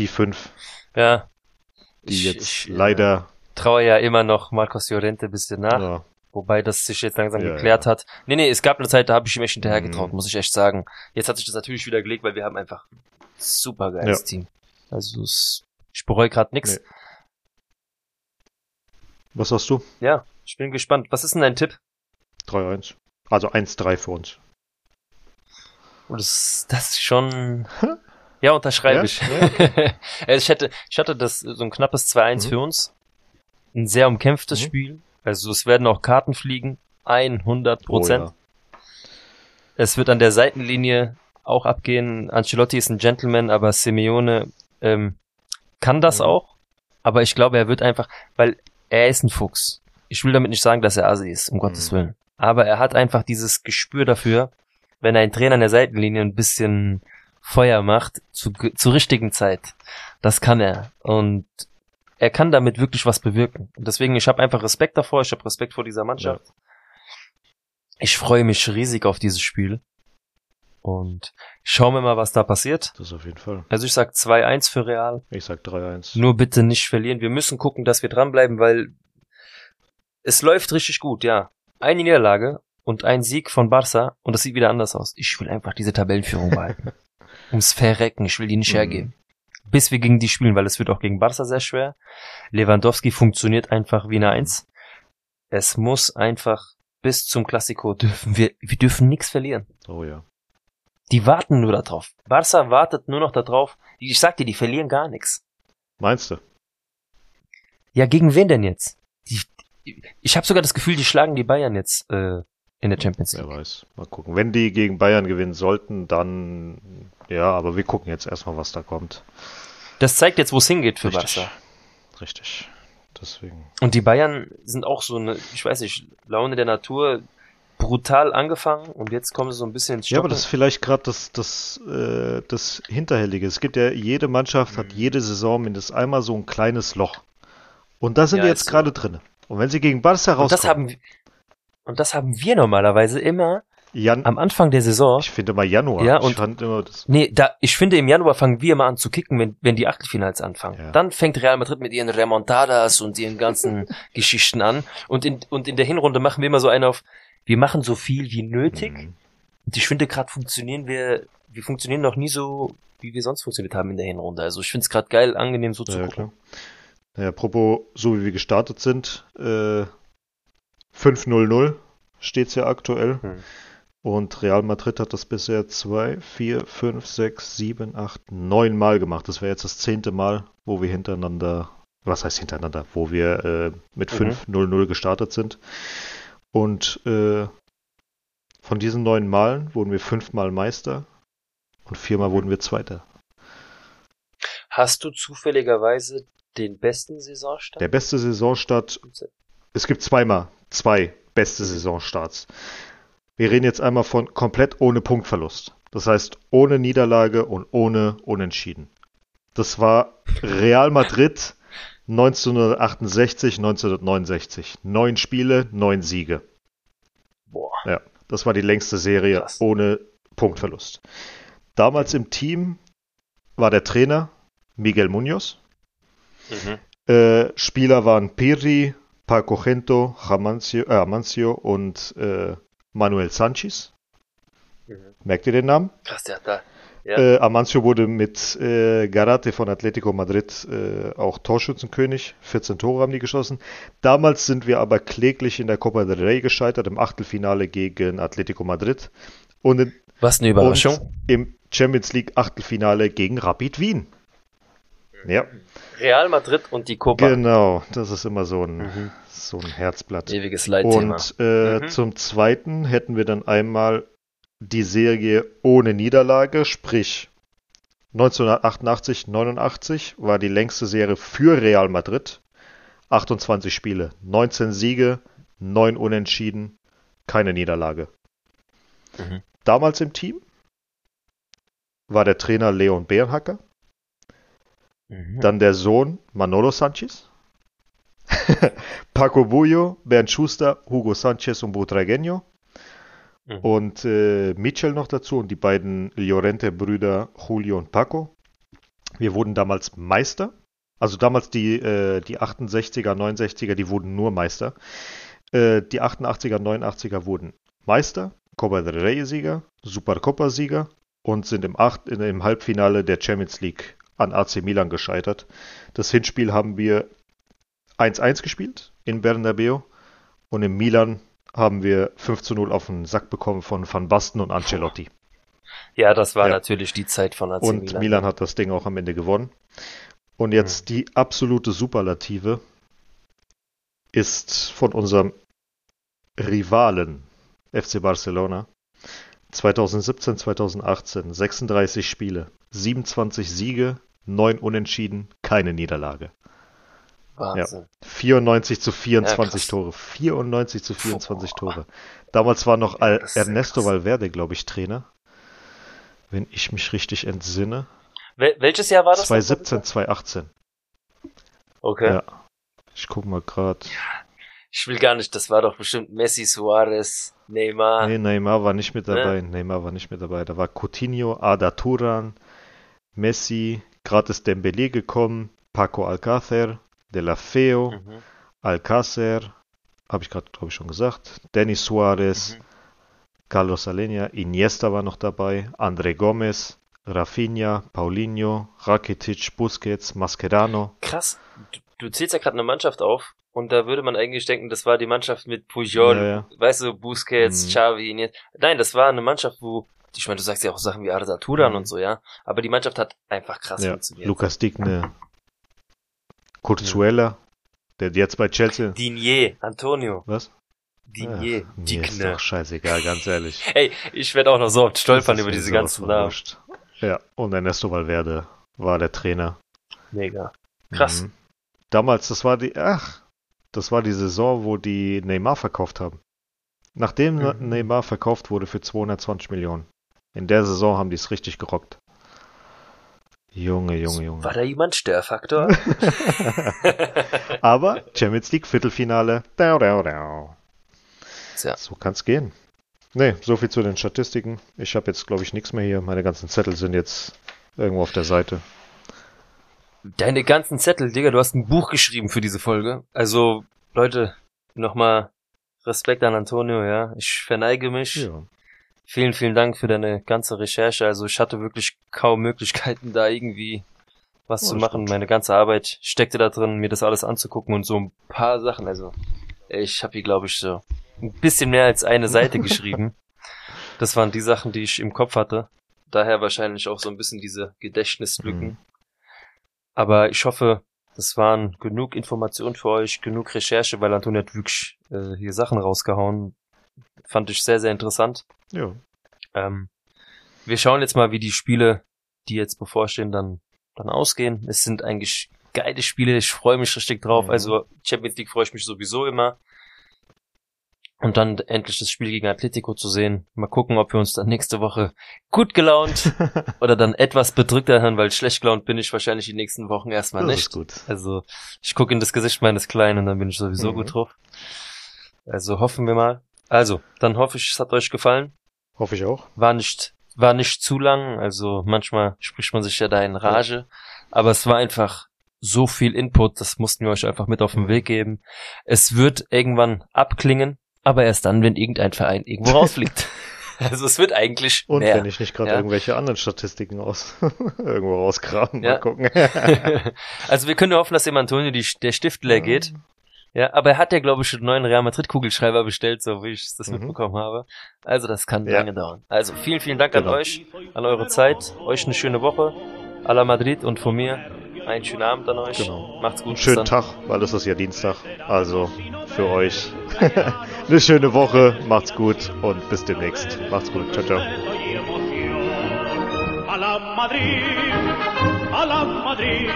Die fünf, ja. die Ich- jetzt ich, äh, leider traue ja immer noch Marcos Llorente ein bisschen nach. ja, Wobei das sich jetzt langsam Ja, geklärt ja. hat. Nee, nee, es gab eine Zeit, da habe ich ihm echt hinterhergetraut, Mhm. muss ich echt sagen. Jetzt hat sich das natürlich wieder gelegt, weil wir haben einfach ein super geiles. Team. Also ich bereue gerade nichts. Nee. was hast du? Ja, ich bin gespannt. Was ist denn dein Tipp? 3-1. Also 1-3 für uns. Oh, das, das ist schon... Ja, unterschreibe Ja? ich. Also ich hätte, ich hatte das so ein knappes 2-1 Mhm. für uns. Ein sehr umkämpftes Mhm. Spiel. Also es werden auch Karten fliegen. 100 Prozent. Oh, Es wird an der Seitenlinie auch abgehen. Ancelotti ist ein Gentleman, aber Simeone ähm, kann das Mhm. auch. Aber ich glaube, er wird einfach, weil er ist ein Fuchs. Ich will damit nicht sagen, dass er Asi ist, um Gottes Mhm. Willen. Aber er hat einfach dieses Gespür dafür, wenn ein Trainer an der Seitenlinie ein bisschen Feuer macht, zu, zur richtigen Zeit. Das kann er. Und er kann damit wirklich was bewirken. Und deswegen, ich habe einfach Respekt davor, ich habe Respekt vor dieser Mannschaft. Ich freue mich riesig auf dieses Spiel. Und schauen wir mal, was da passiert. Das auf jeden Fall. Also ich sag 2-1 für Real. Ich sag 3-1. Nur bitte nicht verlieren. Wir müssen gucken, dass wir dranbleiben, weil es läuft richtig gut, ja. Eine Niederlage und ein Sieg von Barca und das sieht wieder anders aus. Ich will einfach diese Tabellenführung behalten. Ums Verrecken, ich will die nicht Mhm. hergeben. Bis wir gegen die spielen, weil es wird auch gegen Barca sehr schwer. Lewandowski funktioniert einfach wie eine Eins. Es muss einfach bis zum Klassiko dürfen wir, wir dürfen nichts verlieren. Oh ja. Die warten nur darauf. Barca wartet nur noch darauf. Ich sag dir, die verlieren gar nichts. Meinst du? Ja, gegen wen denn jetzt? Die, ich habe sogar das Gefühl, die schlagen die Bayern jetzt äh, in der Champions Wer League. weiß. Mal gucken. Wenn die gegen Bayern gewinnen sollten, dann ja, aber wir gucken jetzt erstmal, was da kommt. Das zeigt jetzt, wo es hingeht für Richtig. Barca. Richtig. Deswegen. Und die Bayern sind auch so eine, ich weiß nicht, Laune der Natur, brutal angefangen und jetzt kommen sie so ein bisschen ins Ja, aber Stocken. das ist vielleicht gerade das, das, äh, das Hinterhältige. Es gibt ja, jede Mannschaft hat Mhm. jede Saison mindestens einmal so ein kleines Loch. Und da sind Ja, wir jetzt so. gerade drin. Und wenn sie gegen Barca und das rauskommen, haben wir- und das haben wir normalerweise immer Jan, am Anfang der Saison. ich finde mal Januar. Ja, ich und- fand immer das. Nee, da, ich finde, im Januar fangen wir mal an zu kicken, wenn, wenn die Achtelfinals anfangen. Ja. Dann fängt Real Madrid mit ihren Remontadas und ihren ganzen Geschichten an. Und in, und in der Hinrunde machen wir immer so einen auf, wir machen so viel wie nötig. Mhm. Und ich finde, gerade funktionieren wir, wir funktionieren noch nie so, wie wir sonst funktioniert haben in der Hinrunde. Also ich finde es gerade geil, angenehm so zu Ja, gucken. klar. Naja, apropos, so wie wir gestartet sind, äh, 5-0-0 steht's ja aktuell. Hm. Und Real Madrid hat das bisher zwei, vier, fünf, sechs, sieben, acht, neun Mal gemacht. Das wäre jetzt das zehnte Mal, wo wir hintereinander, was heißt hintereinander, wo wir äh, mit Mhm. 5-0-0 gestartet sind. Und äh, von diesen neun Malen wurden wir fünfmal Meister und viermal wurden wir Zweiter. Hast du zufälligerweise den besten Saisonstart? Der beste Saisonstart Es gibt zweimal zwei beste Saisonstarts. Wir reden jetzt einmal von komplett ohne Punktverlust. Das heißt ohne Niederlage und ohne Unentschieden. Das war Real Madrid 1968, 1969. Neun Spiele, neun Siege. Boah. Ja, das war die längste Serie Krass. ohne Punktverlust. Damals im Team war der Trainer Miguel Munoz. Mhm. Äh, Spieler waren Pirri, Paco Gento, Amancio, äh, Amancio und äh, Manuel Sanchez. Mhm. Merkt ihr den Namen? Krass, der hat da. Ja. Äh, Amancio wurde mit äh, Garate von Atletico Madrid äh, auch Torschützenkönig. 14 Tore haben die geschossen. Damals sind wir aber kläglich in der Copa del Rey gescheitert, im Achtelfinale gegen Atletico Madrid. Und, in, Was eine Überraschung. und im Champions League Achtelfinale gegen Rapid Wien. Ja, Real Madrid und die Copa. genau. Das ist immer so ein, Mhm. so ein Herzblatt. Ewiges Leitthema. Und äh, Mhm. zum Zweiten hätten wir dann einmal die Serie ohne Niederlage, sprich 1988, 89 war die längste Serie für Real Madrid. 28 Spiele, 19 Siege, 9 Unentschieden, keine Niederlage. Mhm. Damals im Team war der Trainer Leon Bärenhacker, Mhm. dann der Sohn Manolo Sanchez, Paco Bullo, Bernd Schuster, Hugo Sanchez und Butragueño Mhm. und äh, Mitchell noch dazu und die beiden Llorente-Brüder Julio und Paco. Wir wurden damals Meister. Also damals die, äh, die 68er, 69er, die wurden nur Meister. Äh, die 88er, 89er wurden Meister, Copa del Rey-Sieger, Supercopa-Sieger und sind im, Acht, im Halbfinale der Champions League an AC Milan gescheitert. Das Hinspiel haben wir 1-1 gespielt in Bernabeu und in Milan haben wir 5 zu 0 auf den Sack bekommen von Van Basten und Ancelotti. Ja, das war Ja. natürlich die Zeit von AC Und Milan. Milan. hat das Ding auch am Ende gewonnen. Und jetzt die absolute Superlative ist von unserem Rivalen FC Barcelona. 2017, 2018, 36 Spiele, 27 Siege, 9 Unentschieden, keine Niederlage. Wahnsinn. 94 zu 24 krass. Tore. 94 zu 24 Boah. Tore. Damals war noch Ja, ja Ernesto. Valverde, glaube ich, Trainer. Wenn ich mich richtig entsinne. Wel welches Jahr war das? 2017, 2018. Okay. Ja. Ich guck mal gerade. Ich will gar nicht, das war doch bestimmt Messi, Suarez, Neymar. Nee, Neymar war nicht mit Ne? dabei. Neymar war nicht mit dabei. Da war Coutinho, Ada Turan, Messi, gerade ist Dembélé gekommen, Paco Alcácer, De La Feo, Mhm. Alcácer, habe ich gerade, glaube ich, schon gesagt, Denis Suarez, Mhm. Carlos Alenia, Iniesta war noch dabei, André Gomez, Rafinha, Paulinho, Rakitic, Busquets, Mascherano. Krass. Du, du zählst ja gerade eine Mannschaft auf und da würde man eigentlich denken, das war die Mannschaft mit Pujol, Ja, ja. weißt du, Busquets, Mhm. Xavi, Iniesta. Nein, das war eine Mannschaft, wo, ich meine, du sagst ja auch Sachen wie Arda Turan Mhm. und so, ja, aber die Mannschaft hat einfach krass Ja, funktioniert. Lucas Digne, Kurzuela, der jetzt bei Chelsea. Dinier, Antonio, Was? Dinier, Ach, mir ist Digne. doch scheißegal, ganz ehrlich. Ey, ich werde auch noch so oft stolpern über diese sowas ganzen Namen. Ja, und Ernesto Valverde war der Trainer. Mega. Krass. Mhm. Damals, das war die, ach, das war die Saison, wo die Neymar verkauft haben. Nachdem Mhm. Neymar verkauft wurde für 220 Millionen. In der Saison haben die es richtig gerockt. Junge, Junge, Junge. War da jemand Störfaktor? Aber Champions League Viertelfinale. Dau, dau, dau. Ja. So kann's gehen. Nee, so viel zu den Statistiken. Ich habe jetzt, glaube ich, nichts mehr hier. Meine ganzen Zettel sind jetzt irgendwo auf der Seite. Deine ganzen Zettel, Digga, du hast ein Buch geschrieben für diese Folge. Also, Leute, nochmal Respekt an Antonio, ja. Ich verneige mich. Ja. Vielen, vielen Dank für deine ganze Recherche. Also ich hatte wirklich kaum Möglichkeiten, da irgendwie was Oh, zu machen. Meine ganze Arbeit steckte da drin, mir das alles anzugucken und so ein paar Sachen. Also ich habe hier, glaube ich, so ein bisschen mehr als eine Seite geschrieben. Das waren die Sachen, die ich im Kopf hatte. Daher wahrscheinlich auch so ein bisschen diese Gedächtnislücken. Mhm. Aber ich hoffe, das waren genug Informationen für euch, genug Recherche, weil Antonio hat wirklich äh, hier Sachen rausgehauen. Fand ich sehr, sehr interessant. Ja. Ähm, wir schauen jetzt mal, wie die Spiele, die jetzt bevorstehen, dann, dann ausgehen. Es sind eigentlich geile Spiele. Ich freue mich richtig drauf. Mhm. Also Champions League freue ich mich sowieso immer. Und dann endlich das Spiel gegen Atletico zu sehen. Mal gucken, ob wir uns dann nächste Woche gut gelaunt oder dann etwas bedrückter hören, weil schlecht gelaunt bin ich wahrscheinlich die nächsten Wochen erstmal das nicht. ist gut. Also ich gucke in das Gesicht meines Kleinen und dann bin ich sowieso Mhm. gut drauf. Also hoffen wir mal. Also, dann hoffe ich, es hat euch gefallen Hoffe ich auch. war nicht, war nicht zu lang, also manchmal spricht man sich ja da in Rage, aber es war einfach so viel Input, das mussten wir euch einfach mit auf den Weg geben. Es wird irgendwann abklingen, aber erst dann, wenn irgendein Verein irgendwo rausfliegt. also es wird eigentlich Und mehr. wenn ich nicht gerade Ja. irgendwelche anderen Statistiken aus irgendwo rausgraben, Ja. mal gucken. also wir können nur hoffen, dass dem Antonio die, der Stift leer geht. Ja, aber er hat ja, glaube ich, schon einen neuen Real Madrid Kugelschreiber bestellt, so wie ich das Mhm. mitbekommen habe. Also das kann Ja. lange dauern. Also vielen, vielen Dank an Genau. euch, an eure Zeit, euch eine schöne Woche. A la Madrid und von mir einen schönen Abend an euch. Genau. Macht's gut. Schönen dann. Tag, weil es ist ja Dienstag. Also für euch eine schöne Woche. Macht's gut und bis demnächst. Macht's gut. Ciao, ciao. A la Madrid, a la Madrid,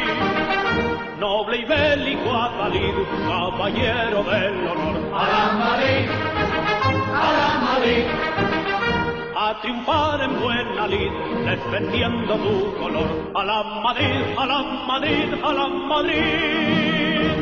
noble y bélico Adalid, caballero del honor. A la Madrid, a la Madrid, a triunfar en buena lid, defendiendo tu color. A la Madrid, a la Madrid, a la Madrid.